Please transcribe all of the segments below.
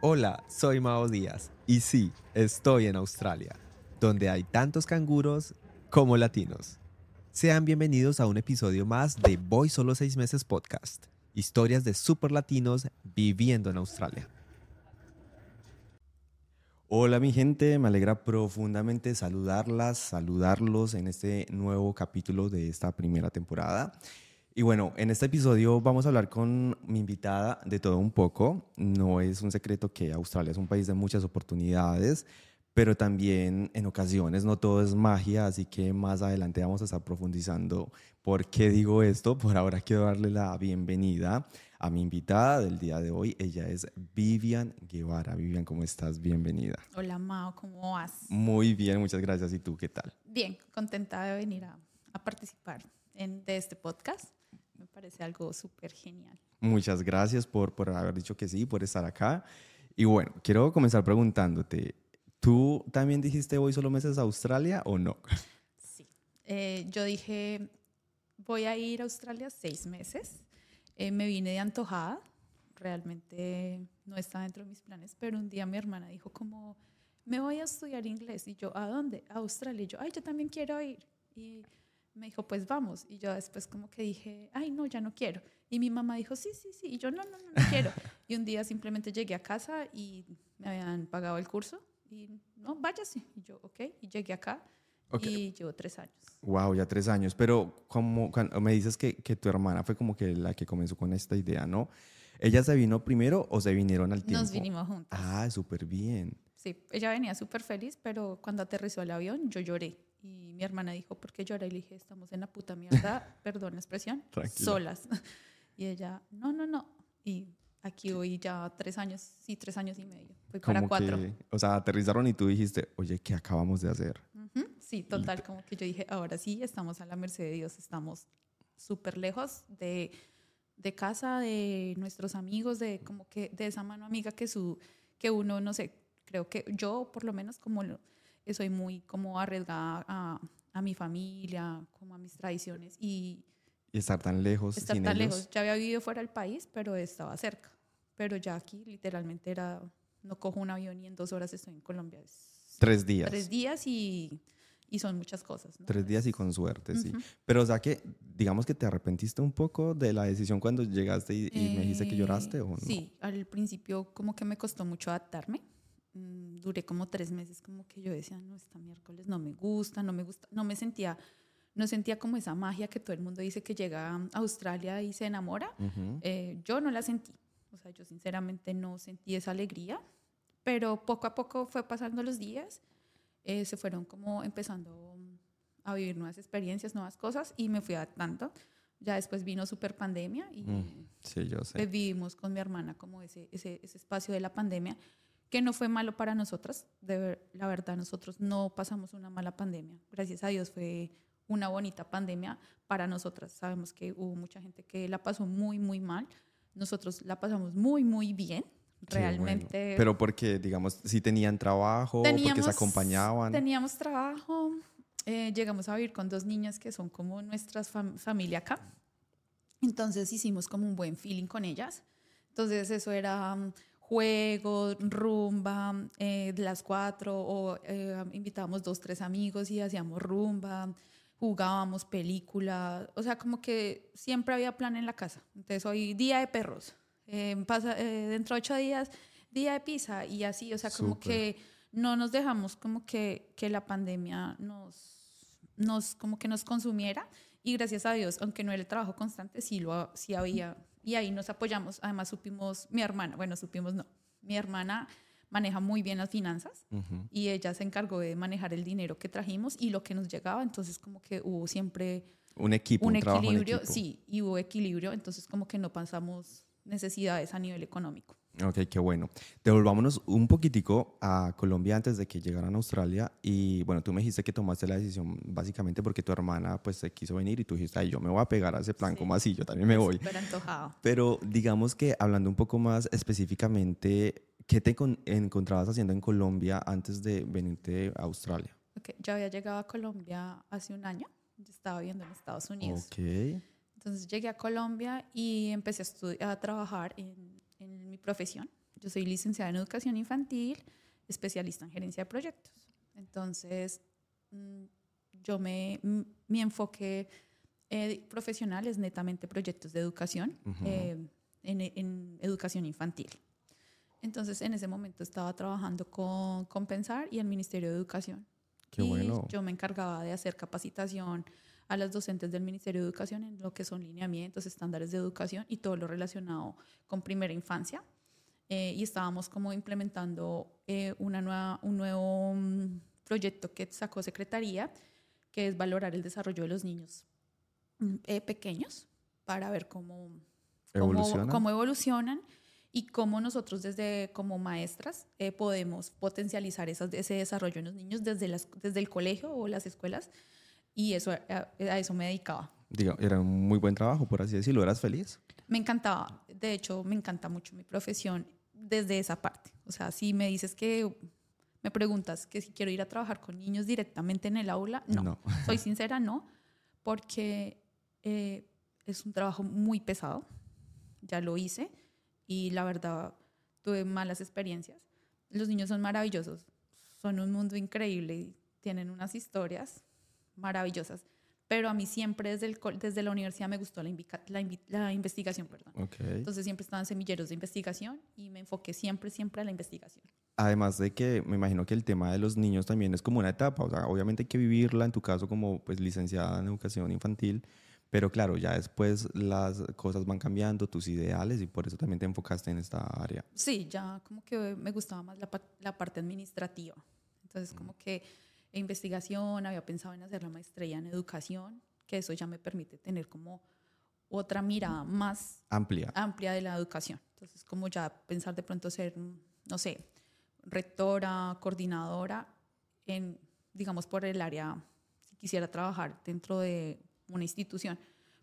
Hola, soy Mao Díaz y sí, estoy en Australia, donde hay tantos canguros como latinos. Sean bienvenidos a un episodio más de Voy Solo Seis Meses Podcast, historias de super latinos viviendo en Australia. Hola mi gente, me alegra profundamente saludarlas, saludarlos en este nuevo capítulo de esta primera temporada. Y bueno, en este episodio vamos a hablar con mi invitada de todo un poco. No es un secreto que Australia es un país de muchas oportunidades, pero también en ocasiones no todo es magia, así que más adelante vamos a estar profundizando por qué digo esto. Por ahora quiero darle la bienvenida a mi invitada del día de hoy. Ella es Vivian Guevara. Vivian, ¿cómo estás? Bienvenida. Hola Mao, ¿cómo vas? Muy bien, muchas gracias. ¿Y tú qué tal? Bien, contenta de venir a, a participar en, de este podcast. Me parece algo súper genial. Muchas gracias por, por haber dicho que sí, por estar acá. Y bueno, quiero comenzar preguntándote, ¿tú también dijiste voy solo meses a Australia o no? Sí, eh, yo dije voy a ir a Australia seis meses. Eh, me vine de antojada, realmente no estaba dentro de mis planes, pero un día mi hermana dijo como, me voy a estudiar inglés. Y yo, ¿a dónde? A Australia. Y yo, ay, yo también quiero ir. Y me dijo, pues vamos. Y yo después como que dije, ay, no, ya no quiero. Y mi mamá dijo, sí, sí, sí. Y yo, no, no, no, no quiero. y un día simplemente llegué a casa y me habían pagado el curso. Y no, váyase. Y yo, ok. Y llegué acá. Okay. Y llevo tres años. Wow, ya tres años. Pero como me dices que, que, tu hermana fue como que la que comenzó con esta idea, ¿no? ¿Ella se vino primero o se vinieron al tiempo? Nos vinimos juntas. Ah, súper bien. Sí, ella venía súper feliz, pero cuando aterrizó el avión yo lloré. Y mi hermana dijo, ¿por qué lloré? Y le dije, estamos en la puta mierda, perdón la expresión, Tranquila. solas. Y ella, no, no, no. Y aquí hoy ya tres años, sí, tres años y medio. Fui para cuatro. Que, o sea, aterrizaron y tú dijiste, oye, ¿qué acabamos de hacer? Uh -huh. Sí, total, como que yo dije, ahora sí, estamos a la merced de Dios, estamos súper lejos de, de casa, de nuestros amigos, de como que de esa mano amiga que, su, que uno, no sé, creo que yo por lo menos como lo, soy muy como arriesgada a, a, mi familia, como a mis tradiciones y... Y estar tan lejos. Estar sin tan ellos. lejos. Ya había vivido fuera del país, pero estaba cerca. Pero ya aquí literalmente era, no cojo un avión y en dos horas estoy en Colombia. Es tres días. Tres días y, y son muchas cosas. ¿no? Tres días y con suerte, sí. Uh -huh. Pero o sea que, digamos que te arrepentiste un poco de la decisión cuando llegaste y, y eh, me dijiste que lloraste o no. Sí, al principio como que me costó mucho adaptarme duré como tres meses como que yo decía, no, esta miércoles no me gusta, no me gusta, no me sentía, no sentía como esa magia que todo el mundo dice que llega a Australia y se enamora. Uh -huh. eh, yo no la sentí, o sea, yo sinceramente no sentí esa alegría, pero poco a poco fue pasando los días, eh, se fueron como empezando a vivir nuevas experiencias, nuevas cosas y me fui adaptando. Ya después vino super pandemia y mm, sí, yo sé. vivimos con mi hermana como ese, ese, ese espacio de la pandemia que no fue malo para nosotras. De ver, la verdad, nosotros no pasamos una mala pandemia. Gracias a Dios fue una bonita pandemia para nosotras. Sabemos que hubo mucha gente que la pasó muy, muy mal. Nosotros la pasamos muy, muy bien. Realmente. Bueno. Pero porque, digamos, si tenían trabajo, teníamos, porque se acompañaban. Teníamos trabajo. Eh, llegamos a vivir con dos niñas que son como nuestra fam familia acá. Entonces hicimos como un buen feeling con ellas. Entonces eso era juegos, rumba, eh, las cuatro, o eh, invitábamos dos, tres amigos y hacíamos rumba, jugábamos película, o sea, como que siempre había plan en la casa. Entonces, hoy día de perros, eh, pasa, dentro de ocho días, día de pizza, y así, o sea, como Super. que no nos dejamos como que, que la pandemia nos, nos, como que nos consumiera, y gracias a Dios, aunque no era el trabajo constante, sí, lo, sí había y ahí nos apoyamos. Además supimos, mi hermana, bueno, supimos no, mi hermana maneja muy bien las finanzas uh -huh. y ella se encargó de manejar el dinero que trajimos y lo que nos llegaba, entonces como que hubo siempre un equipo, un, un equilibrio, equipo. sí, y hubo equilibrio, entonces como que no pasamos necesidades a nivel económico. Ok, qué bueno. Devolvámonos un poquitico a Colombia antes de que llegaran a Australia. Y bueno, tú me dijiste que tomaste la decisión básicamente porque tu hermana pues se quiso venir y tú dijiste, ay, yo me voy a pegar a ese plan, sí. como así? Yo también me voy. Antojado. Pero digamos que hablando un poco más específicamente, ¿qué te encontrabas haciendo en Colombia antes de venirte a Australia? Okay. Yo había llegado a Colombia hace un año. Yo estaba viviendo en Estados Unidos. Ok. Entonces llegué a Colombia y empecé a, a trabajar en, en mi profesión. Yo soy licenciada en educación infantil, especialista en gerencia de proyectos. Entonces, mm, yo me, mi enfoque eh, profesional es netamente proyectos de educación eh, en, en, educación infantil. Entonces, en ese momento estaba trabajando con Compensar y el Ministerio de Educación. Qué y bueno. Yo me encargaba de hacer capacitación a las docentes del Ministerio de Educación en lo que son lineamientos, estándares de educación y todo lo relacionado con primera infancia. Eh, y estábamos como implementando eh, una nueva, un nuevo mm, proyecto que sacó Secretaría, que es valorar el desarrollo de los niños mm, eh, pequeños para ver cómo, ¿Evolucionan? cómo, cómo evolucionan y cómo nosotros desde como maestras eh, podemos potencializar esas, ese desarrollo en los niños desde, las, desde el colegio o las escuelas y eso, a, a eso me dedicaba. Diga, era un muy buen trabajo, por así decirlo. ¿Eras feliz? Me encantaba, de hecho me encanta mucho mi profesión desde esa parte. O sea, si me dices que me preguntas que si quiero ir a trabajar con niños directamente en el aula, no. No. Soy sincera, no, porque eh, es un trabajo muy pesado. Ya lo hice y la verdad tuve malas experiencias. Los niños son maravillosos, son un mundo increíble tienen unas historias maravillosas. Pero a mí siempre desde, el, desde la universidad me gustó la, la, la investigación, perdón. Ok. Entonces siempre estaban semilleros de investigación y me enfoqué siempre, siempre a la investigación. Además de que me imagino que el tema de los niños también es como una etapa, o sea, obviamente hay que vivirla, en tu caso como pues licenciada en educación infantil, pero claro, ya después las cosas van cambiando, tus ideales y por eso también te enfocaste en esta área. Sí, ya como que me gustaba más la, la parte administrativa. Entonces como que investigación, había pensado en hacer la maestría en educación, que eso ya me permite tener como otra mirada más Amplia. amplia de la educación. Entonces, como ya pensar de pronto ser, no sé, rectora, coordinadora, en, digamos, por el área, si quisiera trabajar dentro de una institución,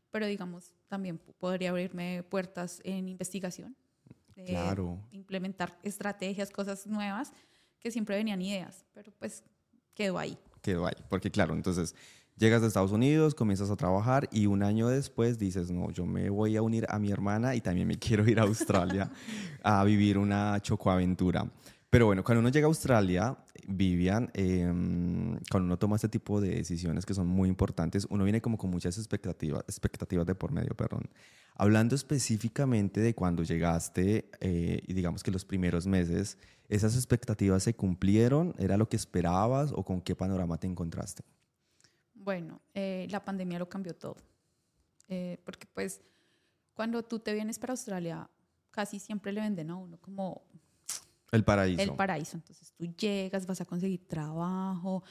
pero digamos, también podría abrirme puertas en investigación, Claro. implementar estrategias, cosas nuevas, que siempre venían ideas, pero pues quedó ahí. quedó ahí. Porque claro, entonces llegas de Estados Unidos, comienzas a trabajar y un año después dices, no, yo me voy a unir a mi hermana y también me quiero ir a Australia a vivir una chocoaventura. Pero bueno, cuando uno llega a Australia, Vivian, eh, cuando uno toma este tipo de decisiones que son muy importantes, uno viene como con muchas expectativas, expectativas de por medio, perdón. Hablando específicamente de cuando llegaste eh, y digamos que los primeros meses, ¿esas expectativas se cumplieron? ¿Era lo que esperabas o con qué panorama te encontraste? Bueno, eh, la pandemia lo cambió todo. Eh, porque pues cuando tú te vienes para Australia, casi siempre le venden a uno como El paraíso. el paraíso. Entonces tú llegas, vas a conseguir trabajo,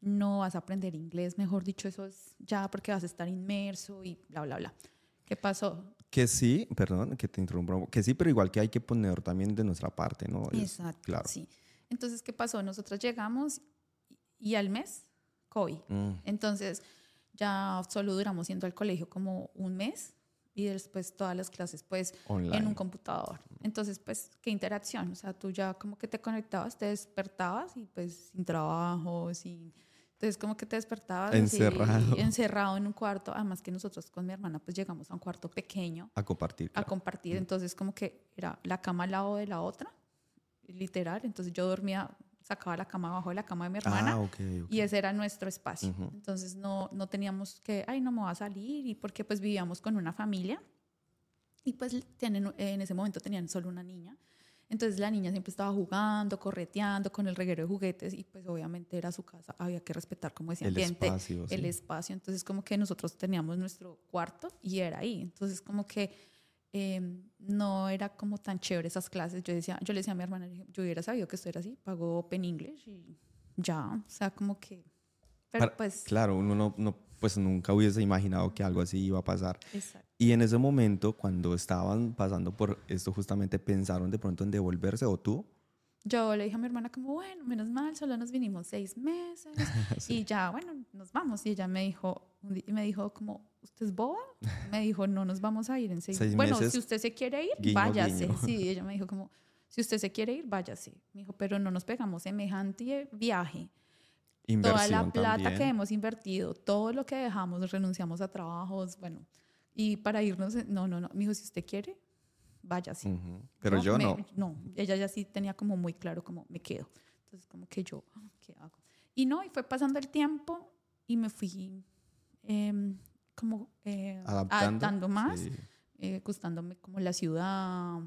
no vas a aprender inglés, mejor dicho, eso es ya porque vas a estar inmerso y bla, bla, bla. ¿Qué pasó? que sí, perdón, que te interrumpo, que sí, pero igual que hay que poner también de nuestra parte, ¿no? Es- Exacto. Claro. Sí. Entonces, ¿qué pasó? Nosotros llegamos y, y al mes, COVID. Mm, Entonces, ya solo duramos yendo al colegio como un mes y después todas las clases, pues, online. en un computador. Entonces, pues, qué interacción. O sea, tú ya como que te conectabas, te despertabas y pues sin trabajo, sin... Entonces, como que te despertabas. así, Encerrado. encerrado en un cuarto. Además que nosotros con mi hermana pues llegamos a un cuarto pequeño a compartir. a claro. compartir. Entonces, como que era la cama al lado de la otra, literal. Entonces, yo dormía, sacaba la cama abajo de la cama de mi hermana Ah, ok, ok. y ese era nuestro espacio. Ujú. Entonces no, no teníamos que, ay, no me voy a salir, y porque pues vivíamos con una familia y pues tienen, en ese momento tenían solo una niña. Entonces la niña siempre estaba jugando, correteando con el reguero de juguetes y pues obviamente era su casa, había que respetar como ese El ambiente, espacio, el sí. espacio. Entonces como que nosotros teníamos nuestro cuarto y era ahí. Entonces como que eh, no era como tan chévere esas clases. Yo, decía, yo le decía a mi hermana, yo hubiera sabido que esto era así, pagó Open English y ya, o sea, como que... Pero Para- pues... Claro, uno no, no, pues nunca hubiese imaginado que algo así iba a pasar. Exacto. Y en ese momento, cuando estaban pasando por esto, justamente pensaron de pronto en devolverse o tú. Yo le dije a mi hermana como, bueno, menos mal, solo nos vinimos seis meses y ya, bueno, nos vamos. Y ella me dijo, di- me dijo como, ¿usted es boba? Me dijo, no nos vamos a ir en seis, Seis Bueno, meses, si usted se quiere ir, guiño, váyase. guiño. Sí, ella me dijo como, si usted se quiere ir, váyase. Me dijo, pero no nos pegamos semejante viaje. Inversión Toda la plata también. que hemos invertido, todo lo que dejamos, renunciamos a trabajos, bueno, y para irnos, no, no, no. Me dijo, si usted quiere, vaya así. Ujú. Pero yo me- no. No, ella ya sí tenía como muy claro como me quedo. Entonces como que yo, ah, ¿qué hago? Y no, y fue pasando el tiempo y me fui em, como eh, Adaptando. más, Sí. eh, gustándome como la ciudad,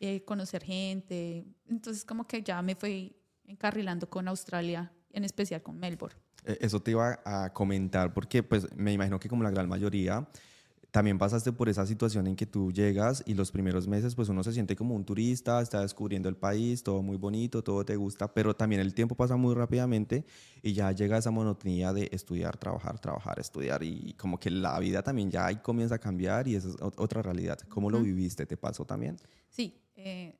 eh, conocer gente. Entonces como que ya me fui encarrilando con Australia, en especial con Melbourne. Eh, Eso te iba a comentar porque pues me imagino que como la gran mayoría también pasaste por esa situación en que tú llegas y los primeros meses pues uno se siente como un turista, está descubriendo el país, todo muy bonito, todo te gusta, pero también el tiempo pasa muy rápidamente y ya llega esa monotonía de estudiar, trabajar, trabajar, estudiar y como que la vida también ya ahí comienza a cambiar y esa es ot- otra realidad. ¿Cómo lo viviste? ¿Te pasó también? Sí, eh,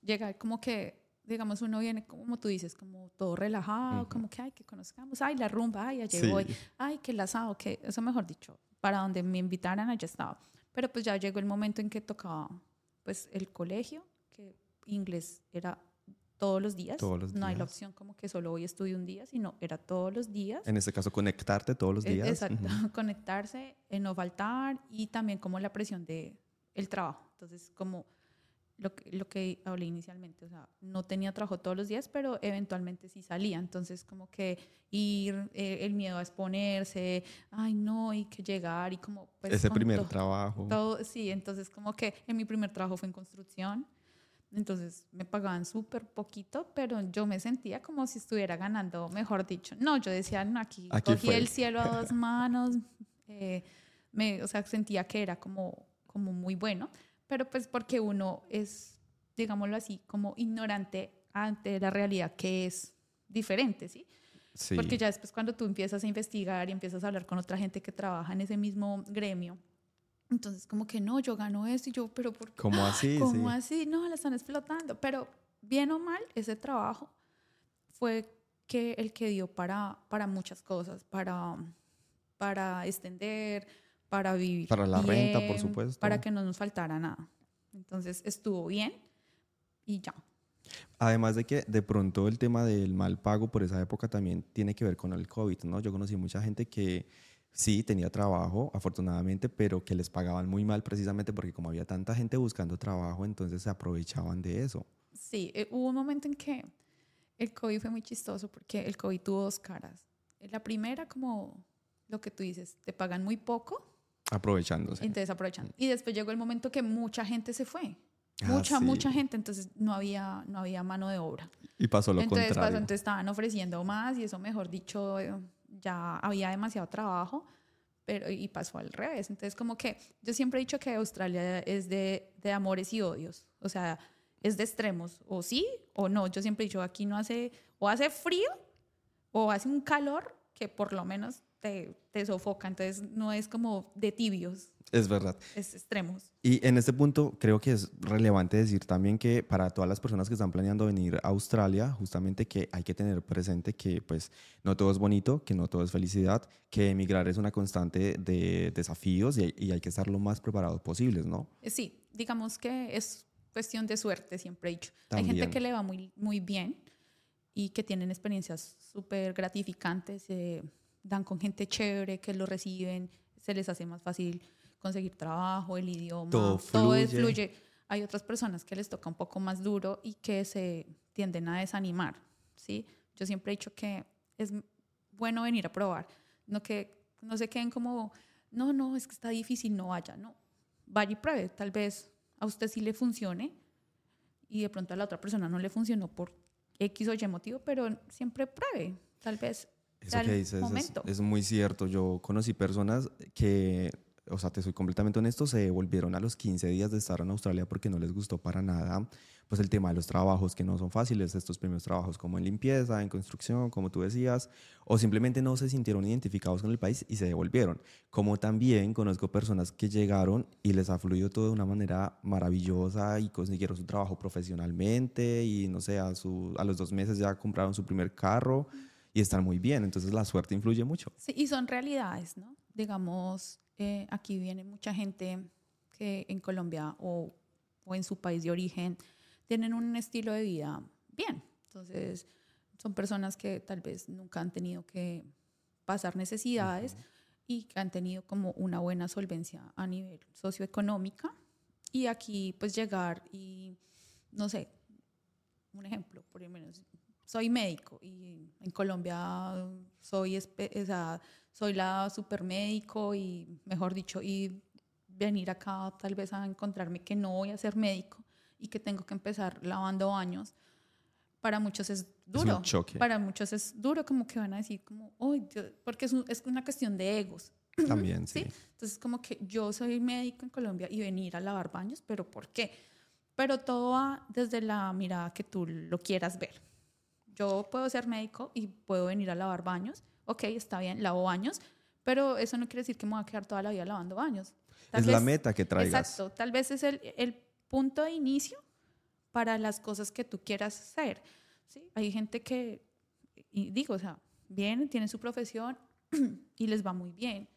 llega como que, digamos, uno viene, como tú dices, como todo relajado, Ujú. como que, ay, que conozcamos, ay, la rumba, ay, allá Sí. voy, ay, que el asado, que eso mejor dicho, para donde me invitaran, allá estaba. Pero pues ya llegó el momento en que tocaba, pues, el colegio, que inglés era todos los días. Todos los No hay la días. opción como que solo hoy estudio un día, sino era todos los días. En este caso, conectarte todos los Eh, días. Exacto, Ujú. conectarse, eh, no faltar y también como la presión de el trabajo. Entonces, como lo que, lo que hablé inicialmente, o sea, no tenía trabajo todos los días, pero eventualmente sí salía. Entonces, como que ir, eh, el miedo a exponerse, ay no, y que llegar y como... pues, Ese primer to- trabajo. todo, sí, entonces como que en mi primer trabajo fue en construcción, entonces me pagaban súper poquito, pero yo me sentía como si estuviera ganando, mejor dicho. No, yo decía, no, aquí, Aquí cogí fue. el cielo a dos manos, eh, me, o sea, sentía que era como, como muy bueno, pero pues porque uno es, digámoslo así, como ignorante ante la realidad que es diferente, ¿sí? Sí. Porque ya después cuando tú empiezas a investigar y empiezas a hablar con otra gente que trabaja en ese mismo gremio, entonces como que no, yo gano esto y yo, pero ¿por qué? ¿Cómo así? ¿Cómo Sí. así? No, la están explotando. Pero bien o mal, ese trabajo fue que el que dio para, para muchas cosas, para, para extender, para vivir. Para la renta, por bien, supuesto. Para que no nos faltara nada. Entonces estuvo bien y ya. Además de que de pronto el tema del mal pago por esa época también tiene que ver con el COVID, ¿no? Yo conocí mucha gente que sí tenía trabajo, afortunadamente, pero que les pagaban muy mal precisamente porque como había tanta gente buscando trabajo, entonces se aprovechaban de eso. Sí, eh, hubo un momento en que el COVID fue muy chistoso porque el COVID tuvo dos caras. La primera, como lo que tú dices, te pagan muy poco, Aprovechándose. entonces aprovechan. Y después llegó el momento que mucha gente se fue. Ah, Mucha, sí. mucha gente, entonces no había, no había mano de obra. Y pasó lo entonces, contrario. pasó, entonces estaban ofreciendo más y eso, mejor dicho, ya había demasiado trabajo, pero y pasó al revés. Entonces, como que yo siempre he dicho que Australia es de, de amores y odios, o sea, es de extremos, o sí o no. Yo siempre he dicho, aquí no hace, o hace frío o hace un calor que por lo menos te, te sofoca, entonces no es como de tibios, Es verdad. es extremos. Y en este punto creo que es relevante decir también que para todas las personas que están planeando venir a Australia, justamente que hay que tener presente que pues no todo es bonito, que no todo es felicidad, que emigrar es una constante de desafíos y, y hay que estar lo más preparados posibles, ¿no? Eh, Sí, digamos que es cuestión de suerte, siempre he dicho. Hay También. gente que le va muy, muy bien y que tienen experiencias súper gratificantes, eh, dan con gente chévere, que lo reciben, se les hace más fácil conseguir trabajo, el idioma, Todo es fluye. fluye. Hay otras personas que les toca un poco más duro y que se tienden a desanimar, ¿sí? Yo siempre he dicho que es bueno venir a probar, no que no se queden como, no, no, es que está difícil, no vaya, no. Vaya y pruebe, tal vez a usted sí le funcione y de pronto a la otra persona no le funcionó por X o Y motivo, pero siempre pruebe, tal vez Eso que dices es, es muy cierto. Yo conocí personas que, o sea, te soy completamente honesto, se devolvieron a los 15 días de estar en Australia porque no les gustó para nada, pues el tema de los trabajos que no son fáciles, estos primeros trabajos como en limpieza, en construcción, como tú decías, o simplemente no se sintieron identificados con el país y se devolvieron. Como también conozco personas que llegaron y les ha fluido todo de una manera maravillosa y consiguieron su trabajo profesionalmente y no sé, a, su, a los dos meses ya compraron su primer carro y están muy bien. Entonces la suerte influye mucho. Sí, y son realidades, ¿no? Digamos, eh, aquí viene mucha gente que en Colombia o, o en su país de origen tienen un estilo de vida bien. Entonces, son personas que tal vez nunca han tenido que pasar necesidades y que han tenido como una buena solvencia a nivel socioeconómica y aquí pues llegar y, no sé, un ejemplo, por lo menos, soy médico y en Colombia soy, o sea, soy la super médico y, mejor dicho, y venir acá tal vez a encontrarme que no voy a ser médico y que tengo que empezar lavando baños, para muchos es duro. Para muchos es duro, como que van a decir, como, porque es, es, una cuestión de egos. También, sí. Entonces, como que yo soy médico en Colombia y venir a lavar baños, pero ¿por qué? Pero todo va desde la mirada que tú lo quieras ver. Yo puedo ser médico y puedo venir a lavar baños. Ok, está bien, lavo baños, pero eso no quiere decir que me voy a quedar toda la vida lavando baños. es la meta que traigas. Exacto, tal vez es el, el punto de inicio para las cosas que tú quieras hacer. ¿sí? Hay gente que, y digo, o sea, vienen, tienen su profesión y les va muy bien.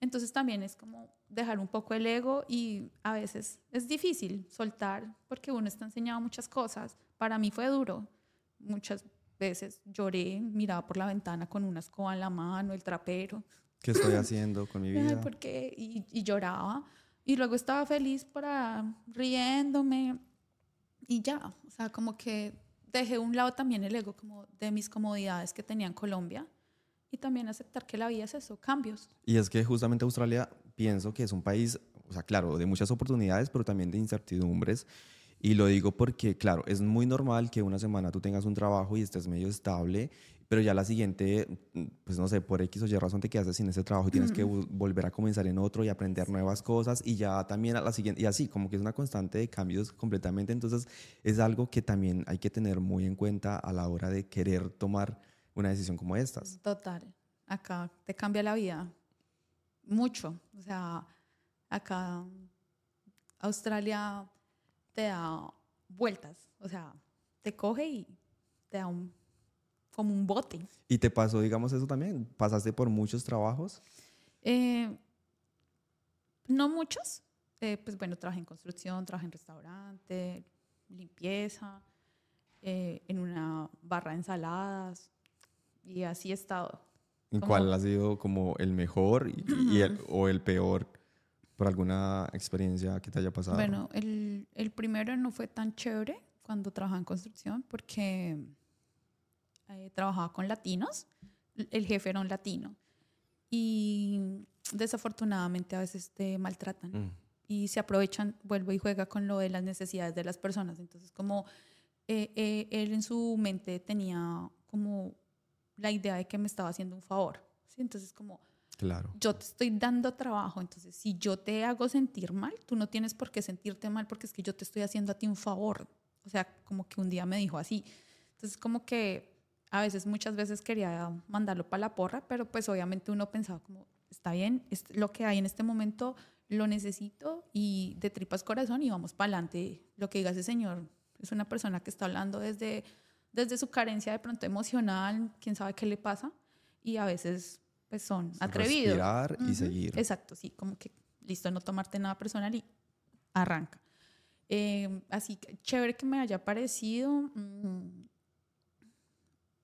Entonces también es como dejar un poco el ego y a veces es difícil soltar porque uno está enseñado muchas cosas. Para mí fue duro. Muchas veces lloré, miraba por la ventana con una escoba en la mano, el trapero. ¿Qué estoy haciendo con mi vida? ¿Por qué? Y, y, lloraba. Y luego estaba feliz para riéndome y ya. O sea, como que dejé un lado también el ego como de mis comodidades que tenía en Colombia y también aceptar que la vida es eso, cambios. Y es que justamente Australia pienso que es un país, o sea, claro, de muchas oportunidades, pero también de incertidumbres. Y lo digo porque, claro, es muy normal que una semana tú tengas un trabajo y estés medio estable, pero ya la siguiente, pues no sé, por X o Y razón te quedas sin ese trabajo y tienes que volver a comenzar en otro y aprender nuevas cosas y ya también a la siguiente, y así, como que es una constante de cambios completamente. Entonces, es algo que también hay que tener muy en cuenta a la hora de querer tomar una decisión como estas. Total. Acá te cambia la vida mucho. O sea, acá Australia te da vueltas. O sea, te coge y te da un, como un bote. ¿Y te pasó, digamos, eso también? ¿Pasaste por muchos trabajos? Eh, no muchos. Eh, pues bueno, trabajé en construcción, trabajé en restaurante, limpieza, eh, en una barra de ensaladas, y así he estado. ¿Y cuál ha sido como el mejor y, el, o el peor por alguna experiencia que te haya pasado? Bueno, el, el primero no fue tan chévere cuando trabajaba en construcción porque eh, trabajaba con latinos, el jefe era un latino y desafortunadamente a veces te maltratan mm. y se aprovechan, vuelvo y juega con lo de las necesidades de las personas. Entonces, como eh, eh, él en su mente tenía como la idea de que me estaba haciendo un favor. ¿sí? Entonces, como, claro. yo te estoy dando trabajo, entonces si yo te hago sentir mal, tú no tienes por qué sentirte mal porque es que yo te estoy haciendo a ti un favor. O sea, como que un día me dijo así. Entonces, como que a veces, muchas veces quería mandarlo para la porra, pero pues obviamente uno pensaba como, está bien, es lo que hay en este momento lo necesito y de tripas corazón y vamos para adelante. Lo que diga ese señor es una persona que está hablando desde desde su carencia de pronto emocional, quién sabe qué le pasa, y a veces pues son atrevidos. Respirar y seguir. Exacto, sí, como que listo, no tomarte nada personal y arranca. Eh, así que chévere que me haya parecido. Mm,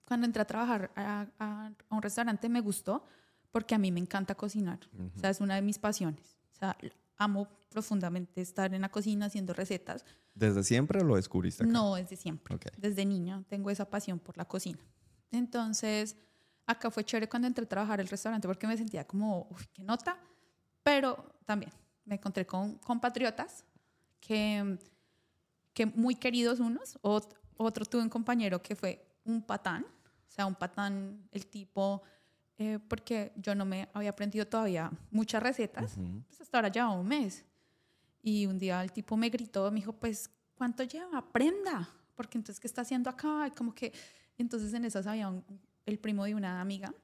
cuando entré a trabajar a, un restaurante me gustó porque a mí me encanta cocinar. O sea, es una de mis pasiones. O sea, amo profundamente estar en la cocina haciendo recetas. ¿Desde siempre o lo descubriste? No, desde siempre. Desde niña tengo esa pasión por la cocina. Entonces, acá fue chévere cuando entré a trabajar el restaurante porque me sentía como, uy, qué nota. Pero también me encontré con compatriotas que, que muy queridos unos. Otro, otro tuve un compañero que fue un patán. O sea, un patán, el tipo eh, porque yo no me había aprendido todavía muchas recetas, pues hasta ahora lleva un mes. Y un día el tipo me gritó, me dijo, pues, ¿cuánto lleva? Aprenda, porque entonces, ¿qué está haciendo acá? Y como que, entonces en esas había el primo de una amiga,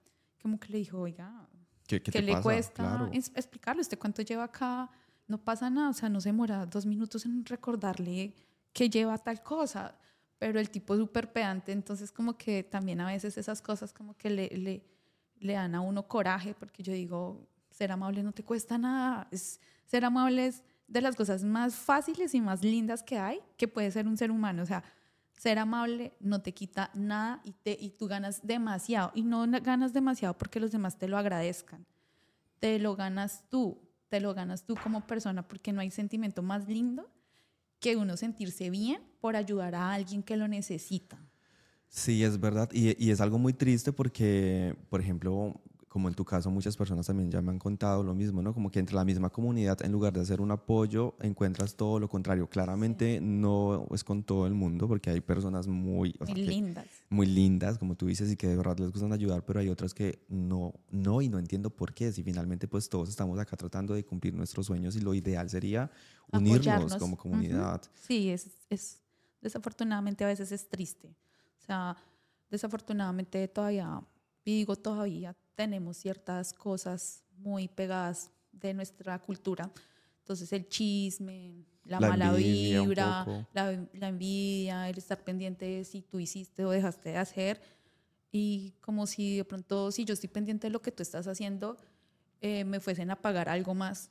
como que le dijo, oiga, ¿qué, qué, le cuesta explicarle usted cuánto lleva acá? No pasa nada, o sea, no se demora dos minutos en recordarle que lleva tal cosa, pero el tipo es súper pedante, entonces como que también a veces esas cosas como que le, le le dan a uno coraje, porque yo digo, ser amable no te cuesta nada, es, ser amable es de las cosas más fáciles y más lindas que hay, que puede ser un ser humano, o sea, ser amable no te quita nada y, te, y tú ganas demasiado, y no ganas demasiado porque los demás te lo agradezcan, te lo ganas tú, te lo ganas tú como persona porque no hay sentimiento más lindo que uno sentirse bien por ayudar a alguien que lo necesita. Sí, es verdad. Y, y, es algo muy triste porque, por ejemplo, como en tu caso, muchas personas también ya me han contado lo mismo, ¿no? Como que entre la misma comunidad, en lugar de hacer un apoyo, encuentras todo lo contrario. Claramente no es con todo el mundo, porque hay personas muy, muy lindas. Muy lindas, como tú dices, y que de verdad les gustan ayudar, pero hay otras que no, no, y no entiendo por qué. Si finalmente, pues todos estamos acá tratando de cumplir nuestros sueños y lo ideal sería unirnos como comunidad. Sí, es, es, desafortunadamente a veces es triste. O sea, desafortunadamente todavía, digo todavía, tenemos ciertas cosas muy pegadas de nuestra cultura. Entonces el chisme, la, mala vibra, la, la, envidia, el estar pendiente de si tú hiciste o dejaste de hacer. Y como si de pronto, si yo estoy pendiente de lo que tú estás haciendo, eh, me fuesen a pagar algo más.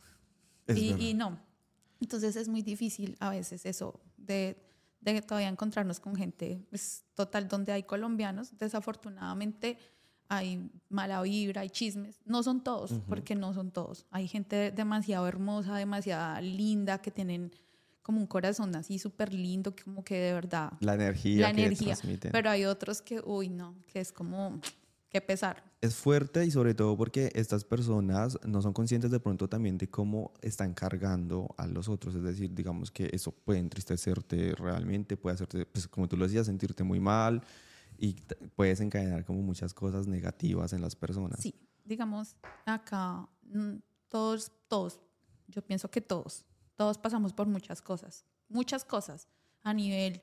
Y, y, no. Entonces es muy difícil a veces eso de, de todavía encontrarnos con gente, es pues, total, donde hay colombianos, desafortunadamente hay mala vibra, hay chismes. No son todos, porque no son todos. Hay gente demasiado hermosa, demasiado linda, que tienen como un corazón así súper lindo, que como que de verdad... La energía. La energía. Pero hay otros que, uy, no, que es como... Qué pesar. Es fuerte y sobre todo porque estas personas no son conscientes de pronto también de cómo están cargando a los otros. Es decir, digamos que eso puede entristecerte realmente, puede hacerte, pues como tú lo decías, sentirte muy mal, y puedes encadenar como muchas cosas negativas en las personas. Sí, digamos, acá mm, todos, todos, yo pienso que todos, todos pasamos por muchas cosas, muchas cosas a nivel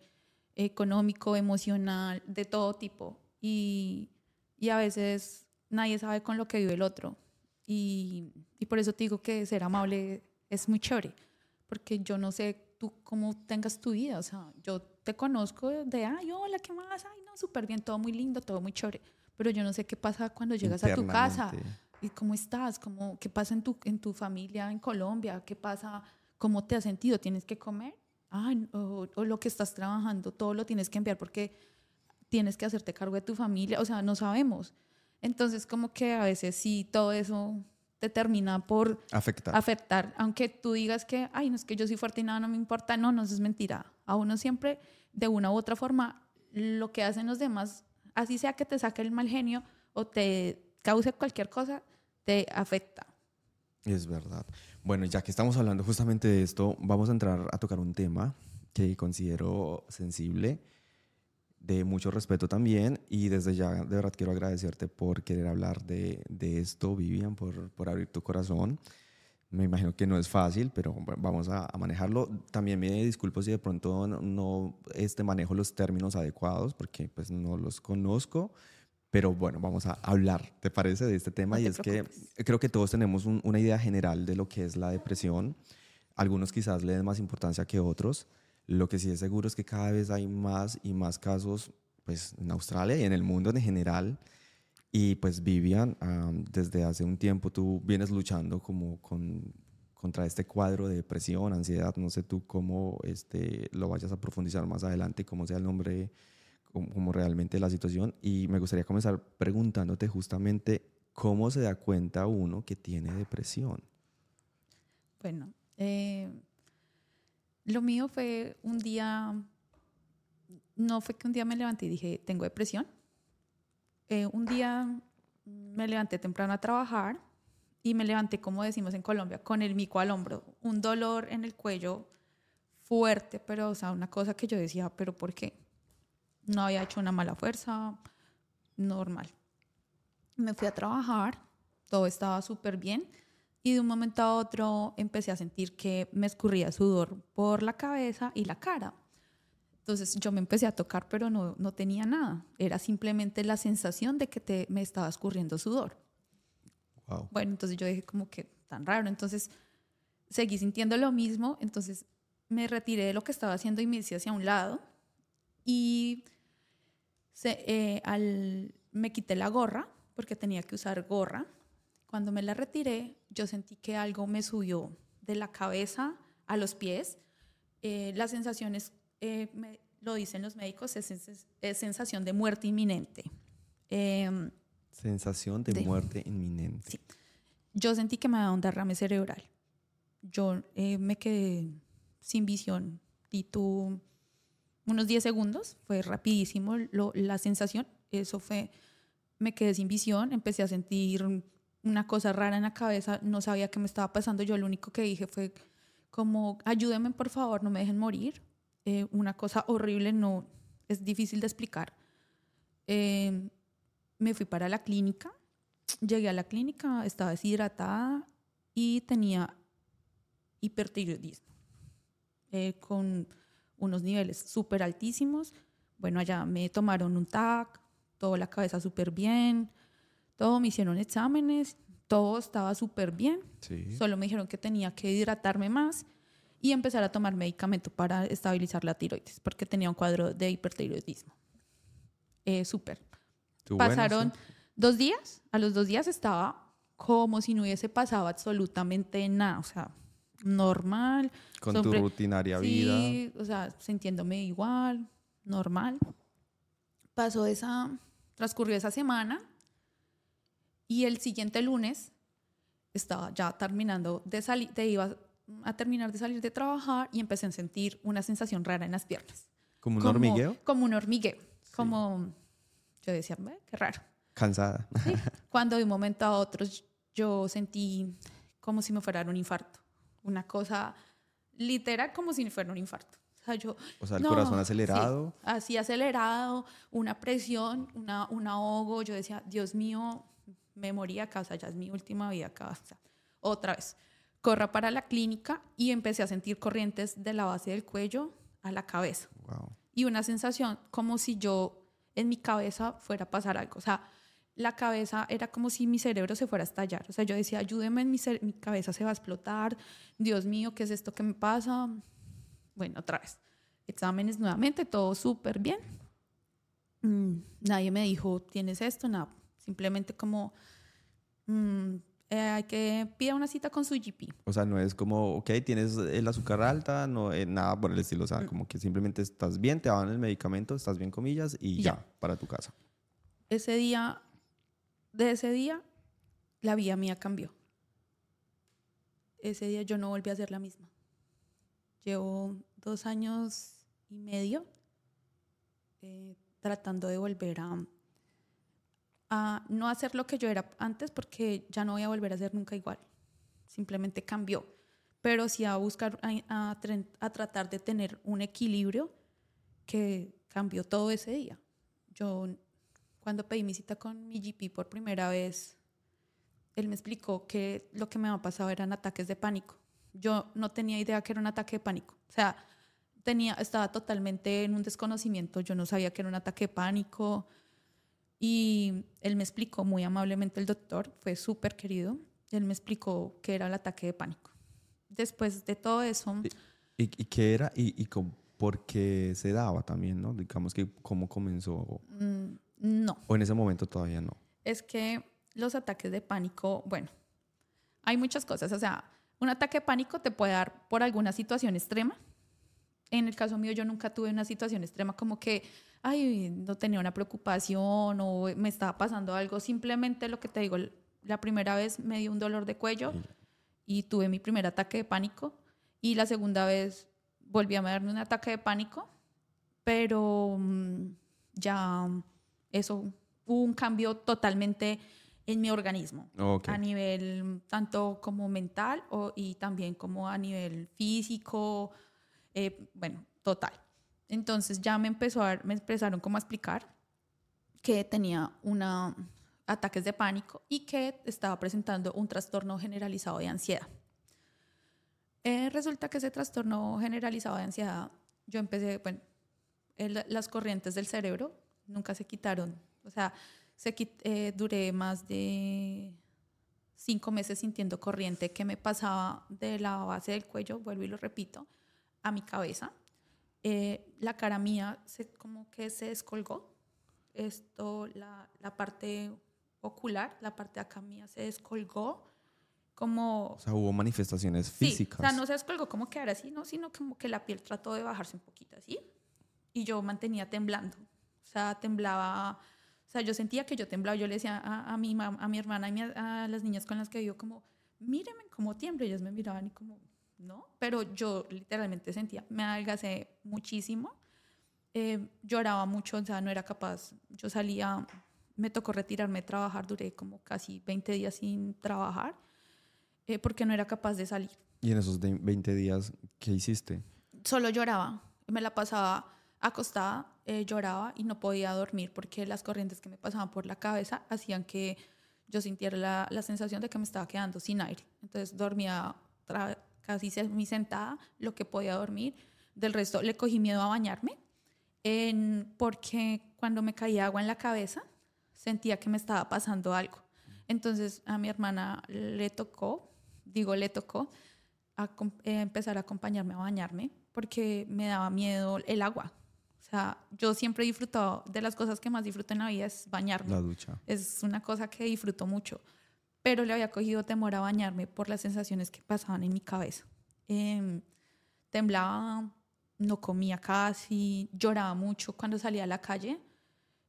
económico, emocional, de todo tipo. Y, y a veces nadie sabe con lo que vive el otro. Y, y por eso te digo que ser amable es muy chévere, porque yo no sé tú cómo tengas tu vida, o sea, yo te conozco de, ay, hola, ¿qué más? Ay, no, súper bien, todo muy lindo, todo muy chévere. Pero yo no sé qué pasa cuando llegas a tu casa. ¿Y cómo estás? ¿Cómo, ¿Qué pasa en tu, en tu familia en Colombia? ¿Qué pasa? ¿Cómo te has sentido? ¿Tienes que comer? Ay, o, lo que estás trabajando, todo lo tienes que enviar porque tienes que hacerte cargo de tu familia. O sea, no sabemos. Entonces, como que a veces sí, todo eso te termina por afectar. afectar. Aunque tú digas que, ay, no es que yo soy fuerte y nada, no me importa. No, no, eso es mentira. A uno siempre, de una u otra forma, lo que hacen los demás, así sea que te saque el mal genio o te cause cualquier cosa, te afecta. Es verdad. Bueno, ya que estamos hablando justamente de esto, vamos a entrar a tocar un tema que considero sensible, de mucho respeto también, y desde ya de verdad quiero agradecerte por querer hablar de, de esto, Vivian, por, por abrir tu corazón. Me imagino que no es fácil, pero vamos a, manejarlo. También me disculpo si de pronto no, este, manejo los términos adecuados, porque pues no los conozco. Pero bueno, vamos a hablar, ¿te parece, de este tema? y es que creo que todos tenemos una idea general de lo que es la depresión. Algunos quizás le den más importancia que otros. Lo que sí es seguro es que cada vez hay más y más casos pues, en Australia y en el mundo en general y pues Vivian, desde hace un tiempo tú vienes luchando como con, contra este cuadro de depresión, ansiedad, no sé tú cómo este, lo vayas a profundizar más adelante, cómo sea el nombre, cómo, realmente la situación. Y me gustaría comenzar preguntándote justamente cómo se da cuenta uno que tiene depresión. Bueno, eh, lo mío fue un día, no fue que un día me levanté y dije, tengo depresión eh, un día me levanté temprano a trabajar y me levanté, como decimos en Colombia, con el mico al hombro, un dolor en el cuello fuerte, pero o sea, una cosa que yo decía, pero ¿por qué? No había hecho una mala fuerza, normal. Me fui a trabajar, todo estaba súper bien y de un momento a otro empecé a sentir que me escurría sudor por la cabeza y la cara. Entonces yo me empecé a tocar, pero no, no tenía nada. Era simplemente la sensación de que te, me estaba escurriendo sudor. Bueno, entonces yo dije como que tan raro. Entonces seguí sintiendo lo mismo. Entonces me retiré de lo que estaba haciendo y me hice hacia un lado. Y eh, al, me quité la gorra, porque tenía que usar gorra. Cuando me la retiré, yo sentí que algo me subió de la cabeza a los pies. Eh, las sensaciones eh, lo dicen los médicos, es, sensación de muerte inminente. Em, sensación de, muerte inminente. Sí. Yo sentí que me daba un derrame cerebral. yo eh, me quedé sin visión y tú unos 10 segundos, fue rapidísimo lo, la sensación, eso fue, me quedé sin visión, empecé a sentir una cosa rara en la cabeza, no sabía qué me estaba pasando, yo lo único que dije fue como, ayúdenme por favor, no me dejen morir, eh, una cosa horrible, no, es difícil de explicar. Eh, me fui para la clínica, llegué a la clínica, estaba deshidratada y tenía hipertiroidismo, eh, con unos niveles súper altísimos. Bueno, allá me tomaron un TAC, toda la cabeza súper bien, todo, me hicieron exámenes, todo estaba súper bien. Sí. Solo me dijeron que tenía que hidratarme más y empezar a tomar medicamento para estabilizar la tiroides, porque tenía un cuadro de hipertiroidismo. Eh, súper. Pasaron sí. dos días, a los dos días estaba como si no hubiese pasado absolutamente nada, o sea, normal. Con tu Sobre- rutinaria sí, vida. o sea, sintiéndome igual, normal. Pasó esa, transcurrió esa semana y el siguiente lunes estaba ya terminando de salir, te iba a terminar de salir de trabajar y empecé a sentir una sensación rara en las piernas. Como un Como- hormigueo. Como un hormigueo. Como, yo decía, "Ve, qué raro. Cansada. Sí. Cuando de un momento a otro yo sentí como si me fuera un infarto. Una cosa literal como si me fuera un infarto. O sea, yo, O sea, el no, corazón sí, acelerado. así acelerado, una presión, una, un ahogo. Yo decía, Dios mío, me moría acá, o sea, ya es mi última vida acá. O sea, otra vez, corra para la clínica y empecé a sentir corrientes de la base del cuello a la cabeza Wow. y una sensación como si yo en mi cabeza fuera a pasar algo. O sea, la cabeza era como si mi cerebro se fuera a estallar. O sea, yo decía, ayúdeme, mi, mi cabeza se va a explotar. Dios mío, ¿qué es esto que me pasa? Bueno, otra vez. Exámenes nuevamente, todo súper bien. Mm, nadie me dijo, tienes esto, nada. Simplemente como, mm, hay que pida una cita con su GP. O sea, no es como, ok, tienes el azúcar alta, no, eh, nada por el estilo. O Mm. sea, como que simplemente estás bien, te dan el medicamento, estás bien, comillas, y ya, Ya. para tu casa. ese día, de ese día, la vida mía cambió. Ese día yo no volví a ser la misma. Llevo dos años y medio eh, tratando de volver a, a no hacer lo que yo era antes porque ya no voy a volver a ser nunca igual. Simplemente cambió. Pero sí a buscar, a, a a tratar de tener un equilibrio que cambió todo ese día. Yo cuando pedí mi cita con mi GP por primera vez, él me explicó que lo que me había pasado eran ataques de pánico. Yo no tenía idea que era un ataque de pánico. O sea, tenía, estaba totalmente en un desconocimiento. Yo no sabía que era un ataque de pánico. Y él me explicó muy amablemente, el doctor, fue súper querido. Él me explicó que era el ataque de pánico. Después de todo eso, ¿Y, y qué era? ¿Y, y con- por qué se daba también, no? Digamos que cómo comenzó. mm, no. O en ese momento todavía no. es que los ataques de pánico, bueno, hay muchas cosas. O sea, un ataque de pánico te puede dar por alguna situación extrema. En el caso mío, yo nunca tuve una situación extrema como que, ay, no tenía una preocupación o me estaba pasando algo. Simplemente lo que te digo, la primera vez me dio un dolor de cuello y tuve mi primer ataque de pánico. Y la segunda vez volví a darme un ataque de pánico, pero mm, ya eso hubo un cambio totalmente en mi organismo Ok. a nivel tanto como mental o, y también como a nivel físico, eh, bueno, total. Entonces ya me, empezó a, me empezaron como a explicar que tenía una, ataques de pánico y que estaba presentando un trastorno generalizado de ansiedad. Eh, resulta que ese trastorno generalizado de ansiedad, yo empecé, bueno, el- las corrientes del cerebro nunca se quitaron. O sea, se quit- eh, duré más de cinco meses sintiendo corriente que me pasaba de la base del cuello, vuelvo y lo repito, a mi cabeza. Eh, la cara mía se, como que se descolgó. Esto, la, la parte ocular, la parte de acá mía se descolgó como O sea, hubo manifestaciones Sí, físicas. o sea, no se descolgó como que era así, ¿no? sino como que la piel trató de bajarse un poquito así. Y yo mantenía temblando. O sea, temblaba. O sea, yo sentía que yo temblaba. Yo le decía a, a mi, mam- a mi hermana y a las niñas con las que vivo, como, míreme cómo tiemblo. Y ellas me miraban y como, ¿no? Pero yo literalmente sentía, me adelgacé muchísimo, eh, lloraba mucho, o sea, no era capaz. Yo salía, me tocó retirarme de trabajar, duré como casi 20 días sin trabajar, eh, porque no era capaz de salir. ¿Y en esos de- 20 días qué hiciste? Solo lloraba, me la pasaba acostada, eh, lloraba y no podía dormir porque las corrientes que me pasaban por la cabeza hacían que yo sintiera la, la sensación de que me estaba quedando sin aire. Entonces dormía casi semi sentada, lo que podía dormir. Del resto le cogí miedo a bañarme en- porque cuando me caía agua en la cabeza sentía que me estaba pasando algo. Entonces a mi hermana le tocó, digo le tocó, acom- eh, empezar a acompañarme a bañarme porque me daba miedo el agua. O sea, yo siempre he disfrutado, de las cosas que más disfruto en la vida es bañarme. La ducha. Es una cosa que disfruto mucho. Pero le había cogido temor a bañarme por las sensaciones que pasaban en mi cabeza. Em, temblaba, no comía casi, lloraba mucho cuando salía a la calle.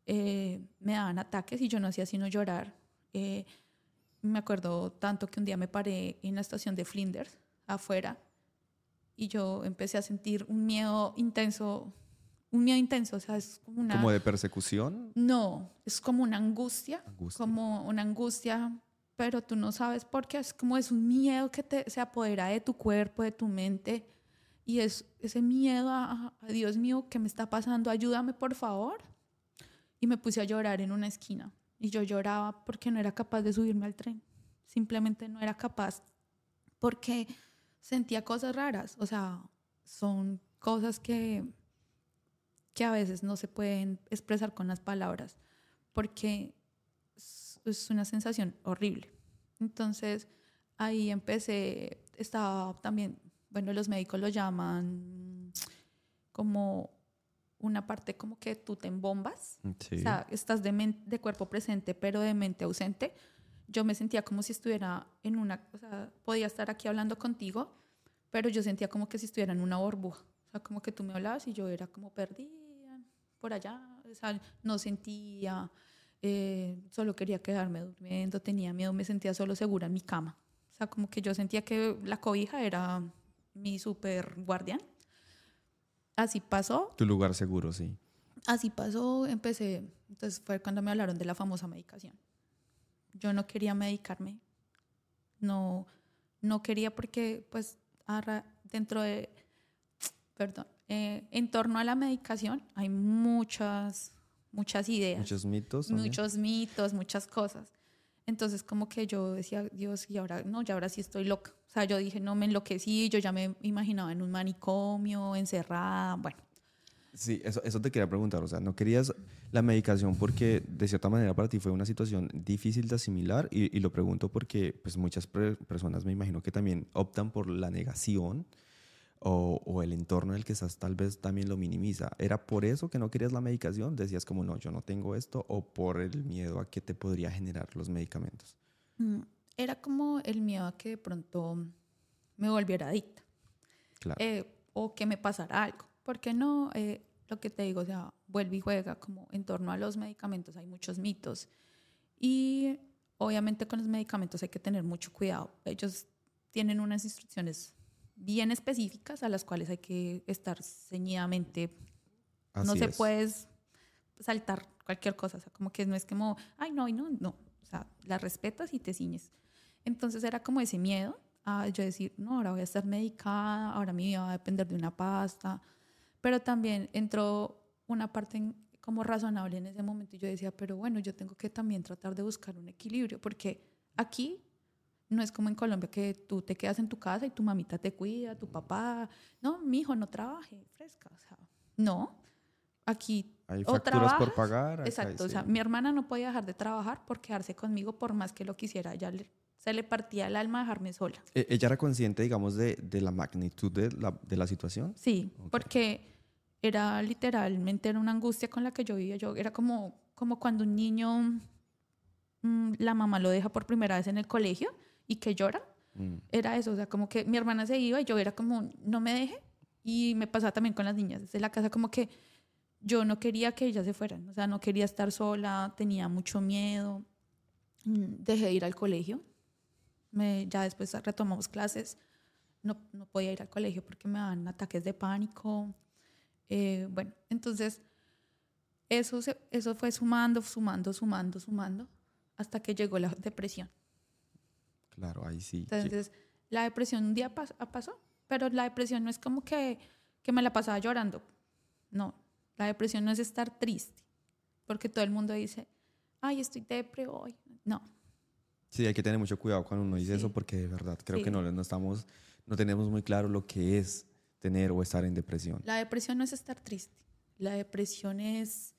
eh, me daban ataques y yo no hacía sino llorar. Eh, me acuerdo tanto que un día me paré en la estación de Flinders, afuera, y yo empecé a sentir un miedo intenso, un miedo intenso, o sea, es como una... ¿Como de persecución? No, es como una angustia, Angustia. como una angustia, pero tú no sabes por qué, es como es un miedo que te, se apodera de tu cuerpo, de tu mente, y es ese miedo a, Dios mío, ¿qué me está pasando? Ayúdame, por favor. Y me puse a llorar en una esquina, y yo lloraba porque no era capaz de subirme al tren, simplemente no era capaz, porque sentía cosas raras, o sea, son cosas que que a veces no se pueden expresar con las palabras, porque es, una sensación horrible. Entonces, ahí empecé, estaba también, bueno, los médicos lo llaman como una parte como que tú te embombas, Sí. o sea, estás de, de cuerpo presente, pero de mente ausente. Yo me sentía como si estuviera en una, o sea, podía estar aquí hablando contigo, pero yo sentía como que si estuviera en una burbuja. O sea, como que tú me hablabas y yo era como perdida por allá. O sea, no sentía, eh, solo quería quedarme durmiendo, tenía miedo, me sentía solo segura en mi cama. O sea, como que yo sentía que la cobija era mi super guardián. Así pasó, Tu lugar seguro, sí. Así pasó, empecé, entonces fue cuando me hablaron de la famosa medicación. Yo no quería medicarme, no, no quería porque pues dentro de, perdón, eh, en torno a la medicación hay muchas, muchas ideas, Muchos mitos. también. muchos mitos, muchas cosas. Entonces como que yo decía, Dios, y ahora no, ya ahora sí estoy loca. O sea, yo dije, no, me enloquecí, yo ya me imaginaba en un manicomio, encerrada, bueno. Sí, eso, eso te quería preguntar. O sea, no querías la medicación porque de cierta manera para ti fue una situación difícil de asimilar y, y lo pregunto porque pues muchas personas me imagino que también optan por la negación o, o el entorno en el que estás tal vez también lo minimiza. ¿Era por eso que no querías la medicación? Decías como no, yo no tengo esto o por el miedo a que te podría generar los medicamentos. Mm, Era como el miedo a que de pronto me volviera adicta Claro. eh, o que me pasara algo. Porque no, Eh, lo que te digo, o sea, vuelve y juega como en torno a los medicamentos hay muchos mitos. Y obviamente con los medicamentos hay que tener mucho cuidado. Ellos tienen unas instrucciones bien específicas a las cuales hay que estar ceñidamente no Así se es. puede saltar cualquier cosa, o sea, como que no es como, ay, no, no, no, o sea, la respetas y te ciñes. Entonces era como ese miedo a yo decir, no, ahora voy a estar medicada, ahora mi vida va a depender de una pasta, pero también entró una parte en- como razonable en ese momento y yo decía, pero bueno, yo tengo que también tratar de buscar un equilibrio, porque aquí no es como en Colombia que tú te quedas en tu casa y tu mamita te cuida, tu papá, no, mi hijo no trabaje, fresca, o sea, no. Aquí Hay o facturas por pagar. Exacto, o sí. sea, mi hermana no podía dejar de trabajar por quedarse conmigo por más que lo quisiera. Le- se le partía el alma dejarme sola. E- ¿Ella era consciente, digamos, de, de la magnitud de la, de la situación? Sí, porque era literalmente era una angustia con la que yo vivía. Yo era como, como cuando un niño, mm, la mamá lo deja por primera vez en el colegio y que llora. Mm. Era eso, o sea, como que mi hermana se iba y yo era como, no me deje. Y me pasaba también con las niñas desde la casa, como que yo no quería que ellas se fueran, o sea, no quería estar sola, tenía mucho miedo. Mm, Dejé de ir al colegio, me, ya después retomamos clases, no, no podía ir al colegio porque me daban ataques de pánico. Eh, bueno, entonces eso, se- eso fue sumando, sumando, sumando, sumando, hasta que llegó la depresión. Claro, ahí sí. Entonces, la depresión un día pas- ah, pasó, pero la depresión no es como que, que me la pasaba llorando. No, la depresión no es estar triste, porque todo el mundo dice, ay, estoy depre hoy. No, Sí, hay que tener mucho cuidado cuando uno dice Sí. eso porque de verdad creo que Sí. no, no estamos, no tenemos muy claro lo que es tener o estar en depresión. la depresión no es estar triste. La depresión es,